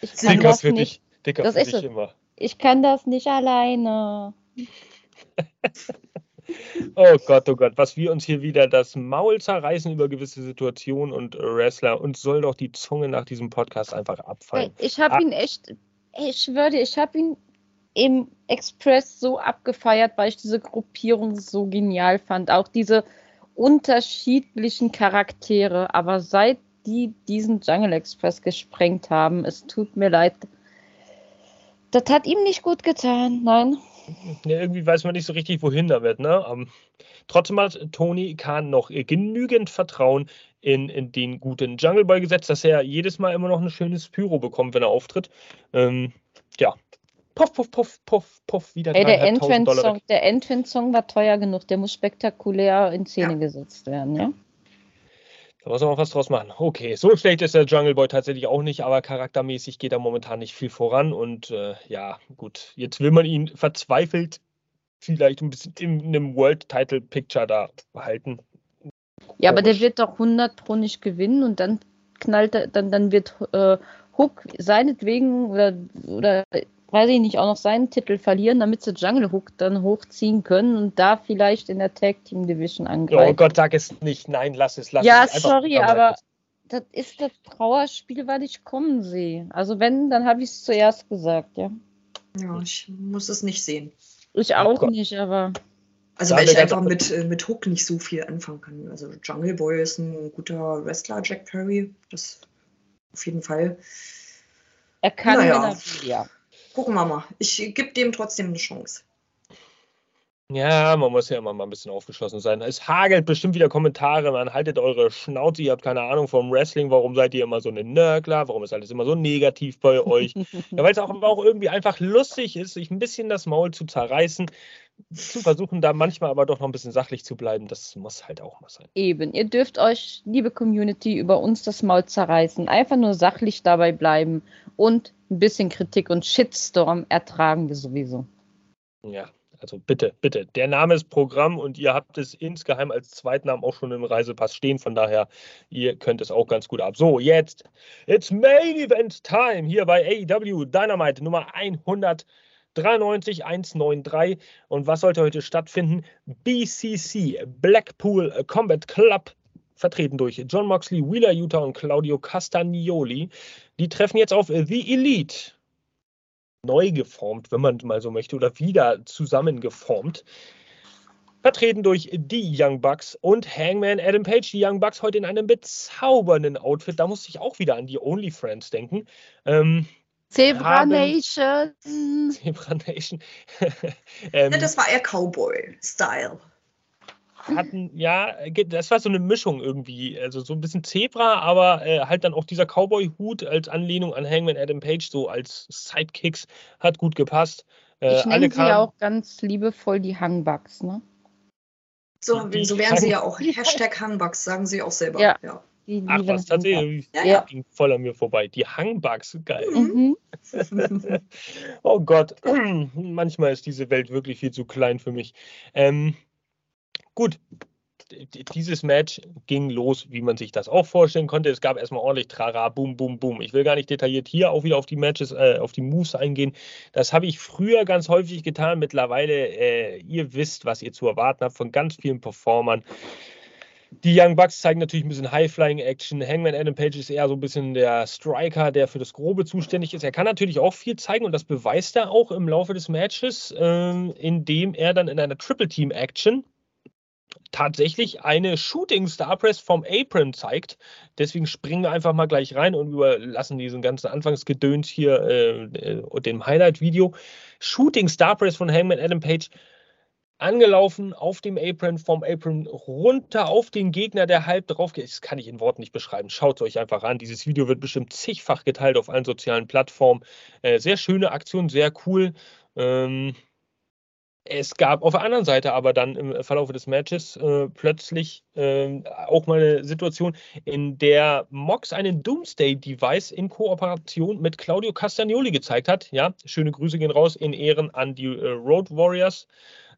Ich kann das nicht. Dich, dicker das ist immer. Ich kann das nicht alleine. [laughs] Oh Gott, oh Gott, was wir uns hier wieder das Maul zerreißen über gewisse Situationen und Wrestler. Uns soll doch die Zunge nach diesem Podcast einfach abfallen. Ich habe ah. ihn echt, ich schwöre dir, ich habe ihn im Express so abgefeiert, weil ich diese Gruppierung so genial fand. Auch diese unterschiedlichen Charaktere. Aber seit die diesen Jungle Express gesprengt haben, es tut mir leid. Das hat ihm nicht gut getan, nein. Ja, irgendwie weiß man nicht so richtig, wohin damit. Ne? Ähm, trotzdem hat Tony Khan noch genügend Vertrauen in, in, den guten Jungle Boy gesetzt, dass er jedes Mal immer noch ein schönes Pyro bekommt, wenn er auftritt. Ähm, ja. Puff, puff, puff, puff, puff, wieder Ey, der Entrance-Song Entrance war teuer genug, der muss spektakulär in Szene ja. gesetzt werden, ja? Da muss man auch was draus machen. Okay, so schlecht ist der Jungle Boy tatsächlich auch nicht, aber charaktermäßig geht er momentan nicht viel voran. Und äh, ja, gut, jetzt will man ihn verzweifelt vielleicht ein bisschen in einem World Title Picture da behalten. Ja, aber der wird doch 100 Pro nicht gewinnen und dann knallt er, dann, dann wird äh, Hook seinetwegen oder, oder weiß ich nicht, auch noch seinen Titel verlieren, damit sie Jungle Hook dann hochziehen können und da vielleicht in der Tag Team Division angreifen. Oh Gott, sag es nicht. Nein, lass es, lass ja, es. Ja, sorry, aber das ist das Trauerspiel, weil ich kommen sehe. Also wenn, dann habe ich es zuerst gesagt, ja. Ja, ich muss es nicht sehen. Ich auch oh nicht, aber. Also weil ich einfach mit, äh, mit Hook nicht so viel anfangen kann. Also Jungle Boy ist ein guter Wrestler, Jack Perry. Das auf jeden Fall. Er kann, naja. ja. Gucken wir mal. Ich gebe dem trotzdem eine Chance. Ja, man muss ja immer mal ein bisschen aufgeschlossen sein. Es hagelt bestimmt wieder Kommentare, man haltet eure Schnauze, ihr habt keine Ahnung vom Wrestling, warum seid ihr immer so eine Nörgler, warum ist alles immer so negativ bei euch? [laughs] ja, weil es auch, auch irgendwie einfach lustig ist, sich ein bisschen das Maul zu zerreißen, zu versuchen, da manchmal aber doch noch ein bisschen sachlich zu bleiben, das muss halt auch mal sein. Eben, ihr dürft euch, liebe Community, über uns das Maul zerreißen, einfach nur sachlich dabei bleiben und ein bisschen Kritik und Shitstorm ertragen wir sowieso. Ja, also bitte, bitte. Der Name ist Programm und ihr habt es insgeheim als Zweitnamen auch schon im Reisepass stehen. Von daher, ihr könnt es auch ganz gut ab. So, jetzt, it's Main Event Time hier bei AEW Dynamite Nummer 193 193. Und was sollte heute stattfinden? BCC, Blackpool Combat Club vertreten durch John Moxley, Wheeler Utah und Claudio Castagnoli. Die treffen jetzt auf The Elite. Neu geformt, wenn man mal so möchte, oder wieder zusammengeformt. Vertreten durch die Young Bucks und Hangman Adam Page. Die Young Bucks heute in einem bezaubernden Outfit. Da musste ich auch wieder an die Only Friends denken. Ähm, Zebra Nation. Zebra Nation. [laughs] ähm, ja, das war eher Cowboy-Style hatten, ja, das war so eine Mischung irgendwie. Also so ein bisschen Zebra, aber äh, halt dann auch dieser Cowboy-Hut als Anlehnung an Hangman Adam Page, so als Sidekicks, hat gut gepasst. Äh, ich nenne sie ja auch ganz liebevoll die Hangbugs, ne? So, so wären sie ja auch. Hashtag Hangbugs, sagen sie auch selber. Ja. ja. Die Ach, was tatsächlich ja, ja. ging voll an mir vorbei. Die Hangbugs, geil. Mhm. [laughs] oh Gott, [clears throat] manchmal ist diese Welt wirklich viel zu klein für mich. Ähm, Gut, dieses Match ging los, wie man sich das auch vorstellen konnte. Es gab erstmal ordentlich Trara, Boom, Boom, Boom. Ich will gar nicht detailliert hier auch wieder auf die Matches, äh, auf die Moves eingehen. Das habe ich früher ganz häufig getan. Mittlerweile, äh, ihr wisst, was ihr zu erwarten habt von ganz vielen Performern. Die Young Bucks zeigen natürlich ein bisschen High-Flying-Action. Hangman Adam Page ist eher so ein bisschen der Striker, der für das Grobe zuständig ist. Er kann natürlich auch viel zeigen und das beweist er auch im Laufe des Matches, äh, indem er dann in einer Triple-Team-Action tatsächlich eine Shooting Star Press vom Apron zeigt. Deswegen springen wir einfach mal gleich rein und überlassen diesen ganzen Anfangsgedöns hier äh, äh, dem Highlight-Video. Shooting Star Press von Hangman Adam Page angelaufen auf dem Apron, vom Apron runter auf den Gegner, der halb drauf geht. Das kann ich in Worten nicht beschreiben. Schaut es euch einfach an. Dieses Video wird bestimmt zigfach geteilt auf allen sozialen Plattformen. Äh, sehr schöne Aktion, sehr cool. Ähm, Es gab auf der anderen Seite aber dann im Verlauf des Matches äh, plötzlich äh, auch mal eine Situation, in der Mox einen Doomsday-Device in Kooperation mit Claudio Castagnoli gezeigt hat. Ja, schöne Grüße gehen raus in Ehren an die äh, Road Warriors.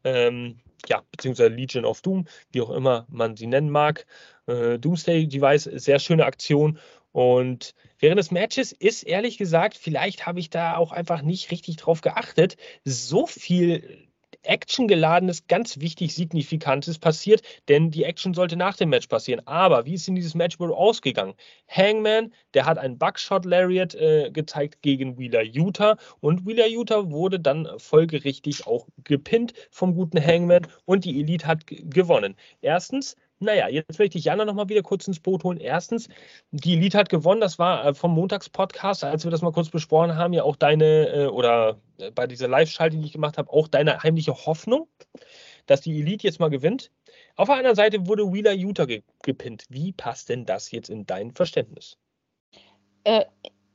Ähm, ja, beziehungsweise Legion of Doom, wie auch immer man sie nennen mag. Äh, Doomsday-Device, sehr schöne Aktion. Und während des Matches ist ehrlich gesagt, vielleicht habe ich da auch einfach nicht richtig drauf geachtet, so viel actiongeladenes, ganz wichtig Signifikantes passiert, denn die Action sollte nach dem Match passieren. Aber wie ist in dieses Match wohl ausgegangen? Hangman, der hat einen Buckshot Lariat äh, gezeigt gegen Wheeler Utah und Wheeler Utah wurde dann folgerichtig auch gepinnt vom guten Hangman und die Elite hat gewonnen. Erstens, naja, jetzt möchte ich Jana noch mal wieder kurz ins Boot holen. Erstens, die Elite hat gewonnen. Das war äh, vom Montagspodcast, als wir das mal kurz besprochen haben, ja auch deine, äh, oder äh, bei dieser Live-Schalte, die ich gemacht habe, auch deine heimliche Hoffnung, dass die Elite jetzt mal gewinnt. Auf der anderen Seite wurde Wheeler Utah ge gepinnt. Wie passt denn das jetzt in dein Verständnis? Äh,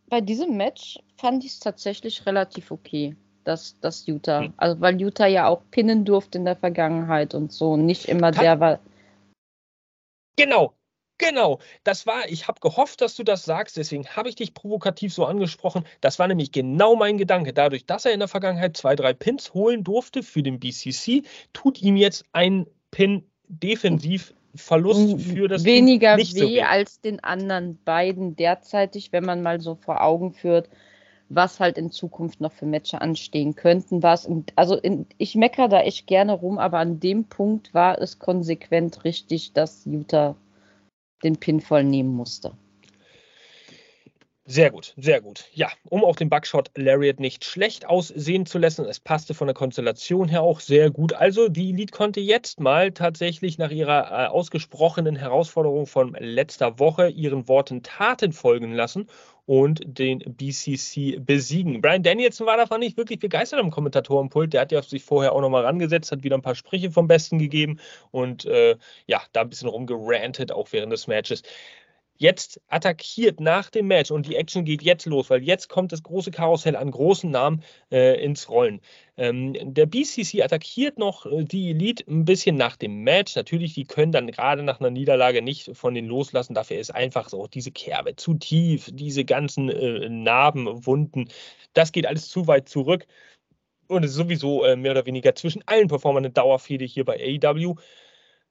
bei diesem Match fand ich es tatsächlich relativ okay dass das Utah, hm. also weil Utah ja auch pinnen durfte in der Vergangenheit und so, nicht immer der war. Genau, genau. Das war, ich habe gehofft, dass du das sagst, deswegen habe ich dich provokativ so angesprochen. Das war nämlich genau mein Gedanke. Dadurch, dass er in der Vergangenheit zwei, drei Pins holen durfte für den BCC, tut ihm jetzt ein Pin defensiv Verlust für das weniger nicht weh so als den anderen beiden derzeitig, wenn man mal so vor Augen führt, was halt in Zukunft noch für Matches anstehen könnten. Was also in, ich meckere da echt gerne rum, aber an dem Punkt war es konsequent richtig, dass Utah den Pinfall nehmen musste. Sehr gut, sehr gut. Ja, um auch den Bugshot Lariat nicht schlecht aussehen zu lassen. Es passte von der Konstellation her auch sehr gut. Also die Elite konnte jetzt mal tatsächlich nach ihrer äh, ausgesprochenen Herausforderung von letzter Woche ihren Worten Taten folgen lassen und den BCC besiegen. Brian Danielson war davon nicht wirklich begeistert am Kommentatorenpult. Der hat ja sich vorher auch nochmal rangesetzt, hat wieder ein paar Sprüche vom Besten gegeben und äh, ja, da ein bisschen rumgerantet, auch während des Matches jetzt attackiert nach dem Match und die Action geht jetzt los, weil jetzt kommt das große Karussell an großen Namen äh, ins Rollen. Ähm, der BCC attackiert noch äh, die Elite ein bisschen nach dem Match. Natürlich, die können dann gerade nach einer Niederlage nicht von denen loslassen. Dafür ist einfach so diese Kerbe zu tief, diese ganzen äh, Narben, Wunden. Das geht alles zu weit zurück. Und ist sowieso äh, mehr oder weniger zwischen allen Performern eine Dauerfehde hier bei AEW.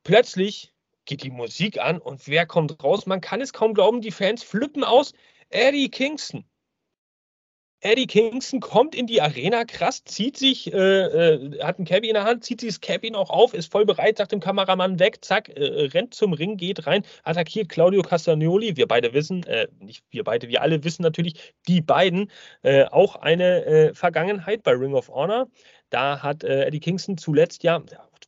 Plötzlich geht die Musik an und wer kommt raus? Man kann es kaum glauben, die Fans flippen aus. Eddie Kingston. Eddie Kingston kommt in die Arena, krass, zieht sich, äh, äh, hat ein Cabby in der Hand, zieht sich das Cabby noch auf, ist voll bereit, sagt dem Kameramann weg, zack, äh, rennt zum Ring, geht rein, attackiert Claudio Castagnoli. Wir beide wissen, äh, nicht wir beide, wir alle wissen natürlich, die beiden äh, auch eine äh, Vergangenheit bei Ring of Honor. Da hat Eddie Kingston zuletzt ja,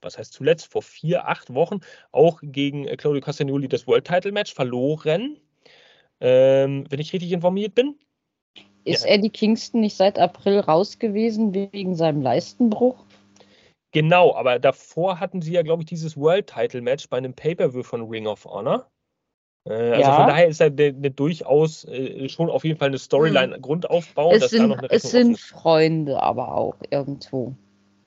was heißt zuletzt, vor vier, acht Wochen auch gegen äh, Claudio Castagnoli das World Title Match verloren. Ähm, wenn ich richtig informiert bin. Ist ja. Eddie Kingston nicht seit April raus gewesen wegen seinem Leistenbruch? Genau, aber davor hatten sie ja, glaube ich, dieses World Title Match bei einem Pay-Per-View von Ring of Honor. Äh, also ja. von daher ist er eine, eine durchaus äh, schon auf jeden Fall eine Storyline hm. Grundaufbau. Es sind, es sind Freunde aber auch irgendwo.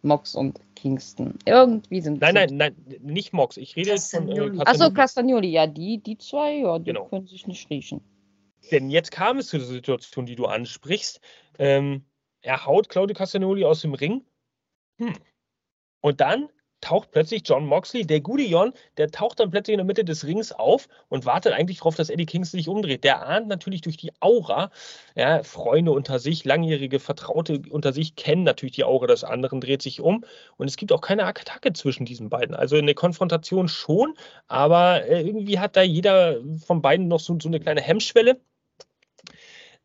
Mox und Kingston. Irgendwie sind Nein, nein, nein, nicht Mox. Ich rede jetzt von äh, Achso, Castagnoli. Ja, die, die zwei, ja, die genau. können sich nicht riechen. Denn jetzt kam es zu der Situation, die du ansprichst. Ähm, er haut Claudio Castagnoli aus dem Ring. Hm. Und dann taucht plötzlich John Moxley, der gute Jon, der taucht dann plötzlich in der Mitte des Rings auf und wartet eigentlich darauf, dass Eddie Kingston sich umdreht. Der ahnt natürlich durch die Aura, ja, Freunde unter sich, langjährige Vertraute unter sich kennen natürlich die Aura des anderen, dreht sich um und es gibt auch keine Attacke zwischen diesen beiden. Also eine Konfrontation schon, aber äh, irgendwie hat da jeder von beiden noch so, so eine kleine Hemmschwelle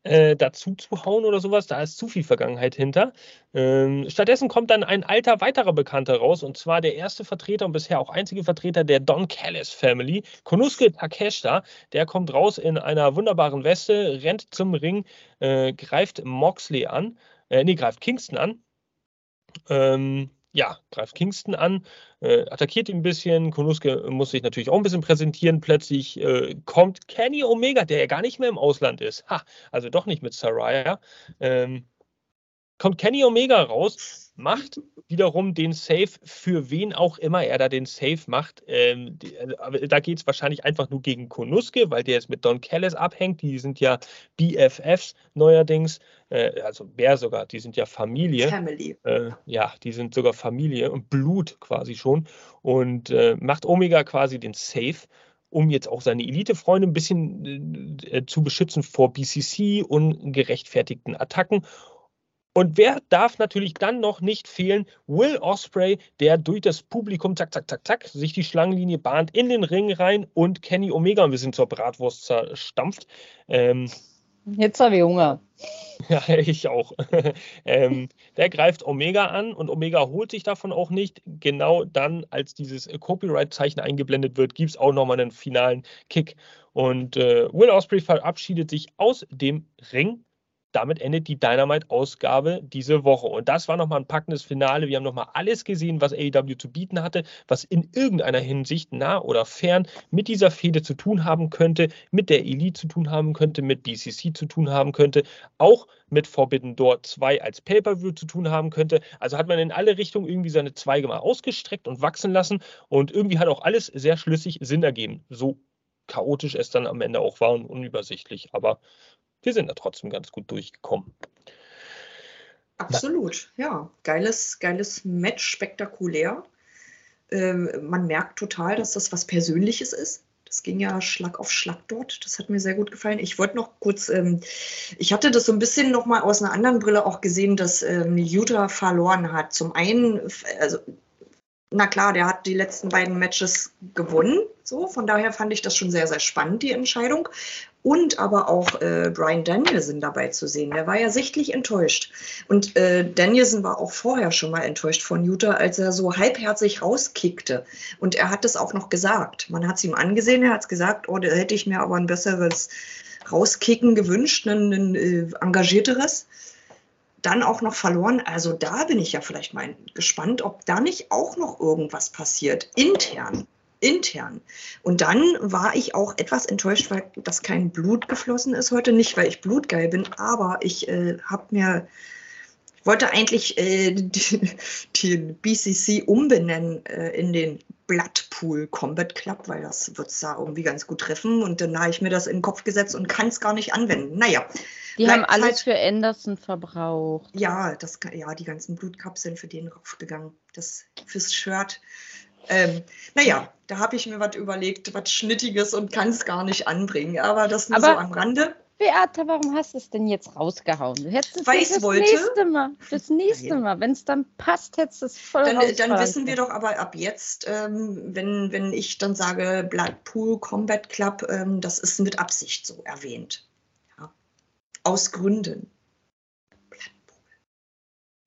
äh, dazu zu hauen oder sowas. Da ist zu viel Vergangenheit hinter. Ähm, stattdessen kommt dann ein alter weiterer Bekannter raus und zwar der erste Vertreter und bisher auch einzige Vertreter der Don Callis Family, Konuske Takeshita. Der kommt raus in einer wunderbaren Weste, rennt zum Ring, äh, greift Moxley an, äh, nee, greift Kingston an. Ähm, ja, greift Kingston an, äh, attackiert ihn ein bisschen. Konuske muss sich natürlich auch ein bisschen präsentieren. Plötzlich äh, kommt Kenny Omega, der ja gar nicht mehr im Ausland ist. Ha, also doch nicht mit Saraya. Ähm, kommt Kenny Omega raus, macht wiederum den Save für wen auch immer er da den Save macht. Ähm, die, äh, da geht es wahrscheinlich einfach nur gegen Konuske, weil der jetzt mit Don Callis abhängt. Die sind ja BFFs neuerdings. Äh, also wer sogar, die sind ja Familie. Family. Äh, ja, die sind sogar Familie und Blut quasi schon. Und äh, macht Omega quasi den Save um jetzt auch seine Elite-Freunde ein bisschen äh, zu beschützen vor BCC und gerechtfertigten Attacken. Und wer darf natürlich dann noch nicht fehlen? Will Osprey, der durch das Publikum zack, zack, zack, zack sich die Schlangenlinie bahnt in den Ring rein und Kenny Omega ein bisschen zur Bratwurst zerstampft. Ähm, Jetzt habe ich Hunger. [laughs] Ja, ich auch. [laughs] ähm, der greift Omega an und Omega holt sich davon auch nicht. Genau dann, als dieses Copyright-Zeichen eingeblendet wird, gibt es auch nochmal einen finalen Kick. Und äh, Will Osprey verabschiedet sich aus dem Ring damit endet die Dynamite-Ausgabe diese Woche. Und das war nochmal ein packendes Finale. Wir haben nochmal alles gesehen, was AEW zu bieten hatte, was in irgendeiner Hinsicht nah oder fern mit dieser Fehde zu tun haben könnte, mit der Elite zu tun haben könnte, mit BCC zu tun haben könnte, auch mit Forbidden Door 2 als Pay-Per-View zu tun haben könnte. Also hat man in alle Richtungen irgendwie seine Zweige mal ausgestreckt und wachsen lassen. Und irgendwie hat auch alles sehr schlüssig Sinn ergeben. So chaotisch es dann am Ende auch war und unübersichtlich. Aber wir sind da trotzdem ganz gut durchgekommen. Absolut, ja. Geiles, geiles Match, spektakulär. Ähm, man merkt total, dass das was Persönliches ist. Das ging ja Schlag auf Schlag dort. Das hat mir sehr gut gefallen. Ich wollte noch kurz, ähm, ich hatte das so ein bisschen noch mal aus einer anderen Brille auch gesehen, dass ähm, Utah verloren hat. Zum einen, also na klar, der hat die letzten beiden Matches gewonnen. So, von daher fand ich das schon sehr, sehr spannend, die Entscheidung und aber auch äh, Brian Danielson dabei zu sehen. Der war ja sichtlich enttäuscht. Und äh, Danielson war auch vorher schon mal enttäuscht von Utah, als er so halbherzig rauskickte. Und er hat es auch noch gesagt. Man hat es ihm angesehen, er hat es gesagt, oh, da hätte ich mir aber ein besseres Rauskicken gewünscht, ein, ein äh, engagierteres. Dann auch noch verloren. Also da bin ich ja vielleicht mal gespannt, ob da nicht auch noch irgendwas passiert, intern intern. Und dann war ich auch etwas enttäuscht, weil das kein Blut geflossen ist heute. Nicht, weil ich blutgeil bin, aber ich äh, habe mir ich wollte eigentlich äh, [laughs] den BCC umbenennen äh, in den Bloodpool Combat Club, weil das wird es da irgendwie ganz gut treffen. Und dann habe ich mir das in den Kopf gesetzt und kann es gar nicht anwenden. Naja. Die haben alles halt, für Anderson verbraucht. Ja, das, ja, die ganzen Blutkapseln für den raufgegangen. Das fürs Shirt. Ähm, naja, da habe ich mir was überlegt, was Schnittiges und kann es gar nicht anbringen. Aber das nur Aber so am Rande. Beate, warum hast du es denn jetzt rausgehauen? Du hättest es Weil das wollte. nächste Mal, das nächste Mal, wenn es dann passt, hättest du es voll Dann, dann wissen wir doch aber ab jetzt, ähm, wenn, wenn ich dann sage Bloodpool Combat Club, ähm, das ist mit Absicht so erwähnt. Ja. Aus Gründen.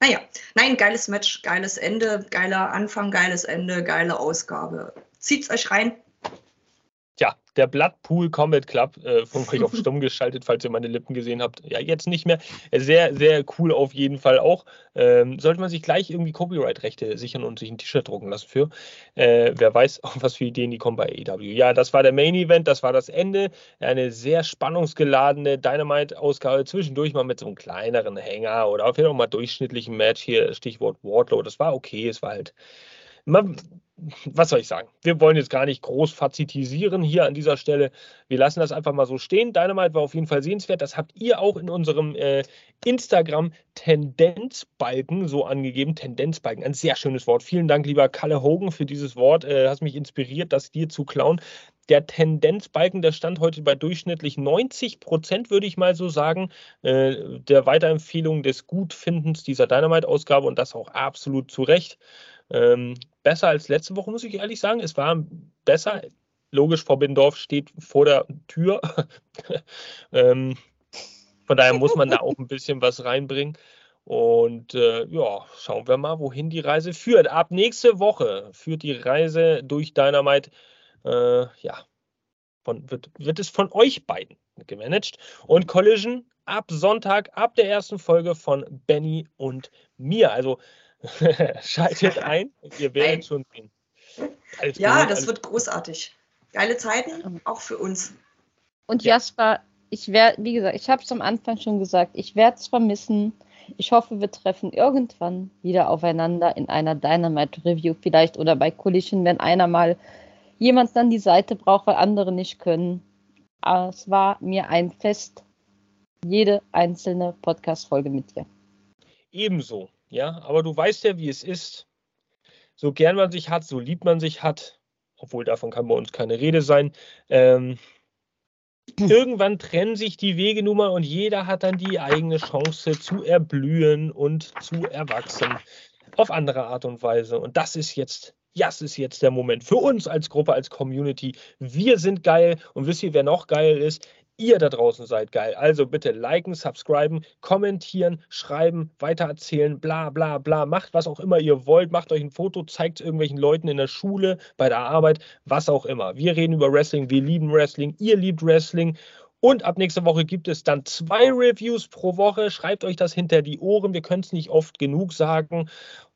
Naja, nein, geiles Match, geiles Ende, geiler Anfang, geiles Ende, geile Ausgabe. Zieht's euch rein. Der Bloodpool Combat Club, äh, von euch auf [laughs] stumm geschaltet, falls ihr meine Lippen gesehen habt. Ja, jetzt nicht mehr. Sehr, sehr cool auf jeden Fall auch. Ähm, sollte man sich gleich irgendwie Copyright-Rechte sichern und sich ein T-Shirt drucken lassen für. Äh, wer weiß, [laughs] auch was für Ideen die kommen bei AEW. Ja, das war der Main Event, das war das Ende. Eine sehr spannungsgeladene Dynamite-Ausgabe. Zwischendurch mal mit so einem kleineren Hänger oder auf jeden Fall mal durchschnittlichen Match hier, Stichwort Wardlow. Das war okay, es war halt was soll ich sagen? Wir wollen jetzt gar nicht groß fazitisieren hier an dieser Stelle. Wir lassen das einfach mal so stehen. Dynamite war auf jeden Fall sehenswert. Das habt ihr auch in unserem äh, Instagram-Tendenzbalken so angegeben. Tendenzbalken, ein sehr schönes Wort. Vielen Dank, lieber Kalle Hogan, für dieses Wort. Äh, hast mich inspiriert, das dir zu klauen. Der Tendenzbalken, der stand heute bei durchschnittlich 90 Prozent, würde ich mal so sagen, äh, der Weiterempfehlung des Gutfindens dieser Dynamite-Ausgabe und das auch absolut zu Recht. Ähm, besser als letzte Woche, muss ich ehrlich sagen. Es war besser. Logisch, Forbindorf steht vor der Tür. [laughs] ähm, von daher muss man da auch ein bisschen was reinbringen. Und äh, ja, schauen wir mal, wohin die Reise führt. Ab nächste Woche führt die Reise durch Dynamite, äh, ja, von, wird, wird es von euch beiden gemanagt. Und Collision ab Sonntag, ab der ersten Folge von Benny und mir. Also [laughs] Schaltet ein, ihr werdet schon sehen. Alles ja, gut, das wird großartig. Geile Zeiten, auch für uns. Und ja. Jasper, ich werde, wie gesagt, ich habe es am Anfang schon gesagt, ich werde es vermissen. ich hoffe, wir treffen irgendwann wieder aufeinander in einer Dynamite Review vielleicht oder bei Collision, wenn einer mal jemand dann die Seite braucht, weil andere nicht können. Aber es war mir ein Fest, jede einzelne Podcast-Folge mit dir. Ebenso, ja. Aber du weißt ja, wie es ist. So gern man sich hat, so lieb man sich hat, obwohl davon kann bei uns keine Rede sein. Ähm, irgendwann trennen sich die Wege nun mal und jeder hat dann die eigene Chance zu erblühen und zu erwachsen. Auf andere Art und Weise. Und das ist jetzt das ist jetzt der Moment für uns als Gruppe, als Community. Wir sind geil und wisst ihr, wer noch geil ist? Ihr da draußen seid geil. Also bitte liken, subscriben, kommentieren, schreiben, weitererzählen, bla bla bla. Macht was auch immer ihr wollt. Macht euch ein Foto, zeigt es irgendwelchen Leuten in der Schule, bei der Arbeit, was auch immer. Wir reden über Wrestling, wir lieben Wrestling, ihr liebt Wrestling. Und ab nächster Woche gibt es dann zwei Reviews pro Woche. Schreibt euch das hinter die Ohren. Wir können es nicht oft genug sagen.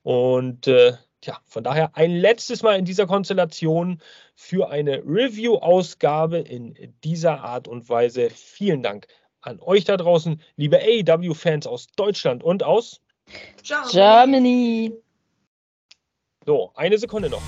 Und äh, Tja, von daher ein letztes Mal in dieser Konstellation für eine Review-Ausgabe in dieser Art und Weise. Vielen Dank an euch da draußen, liebe AEW-Fans aus Deutschland und aus Germany. So, eine Sekunde noch.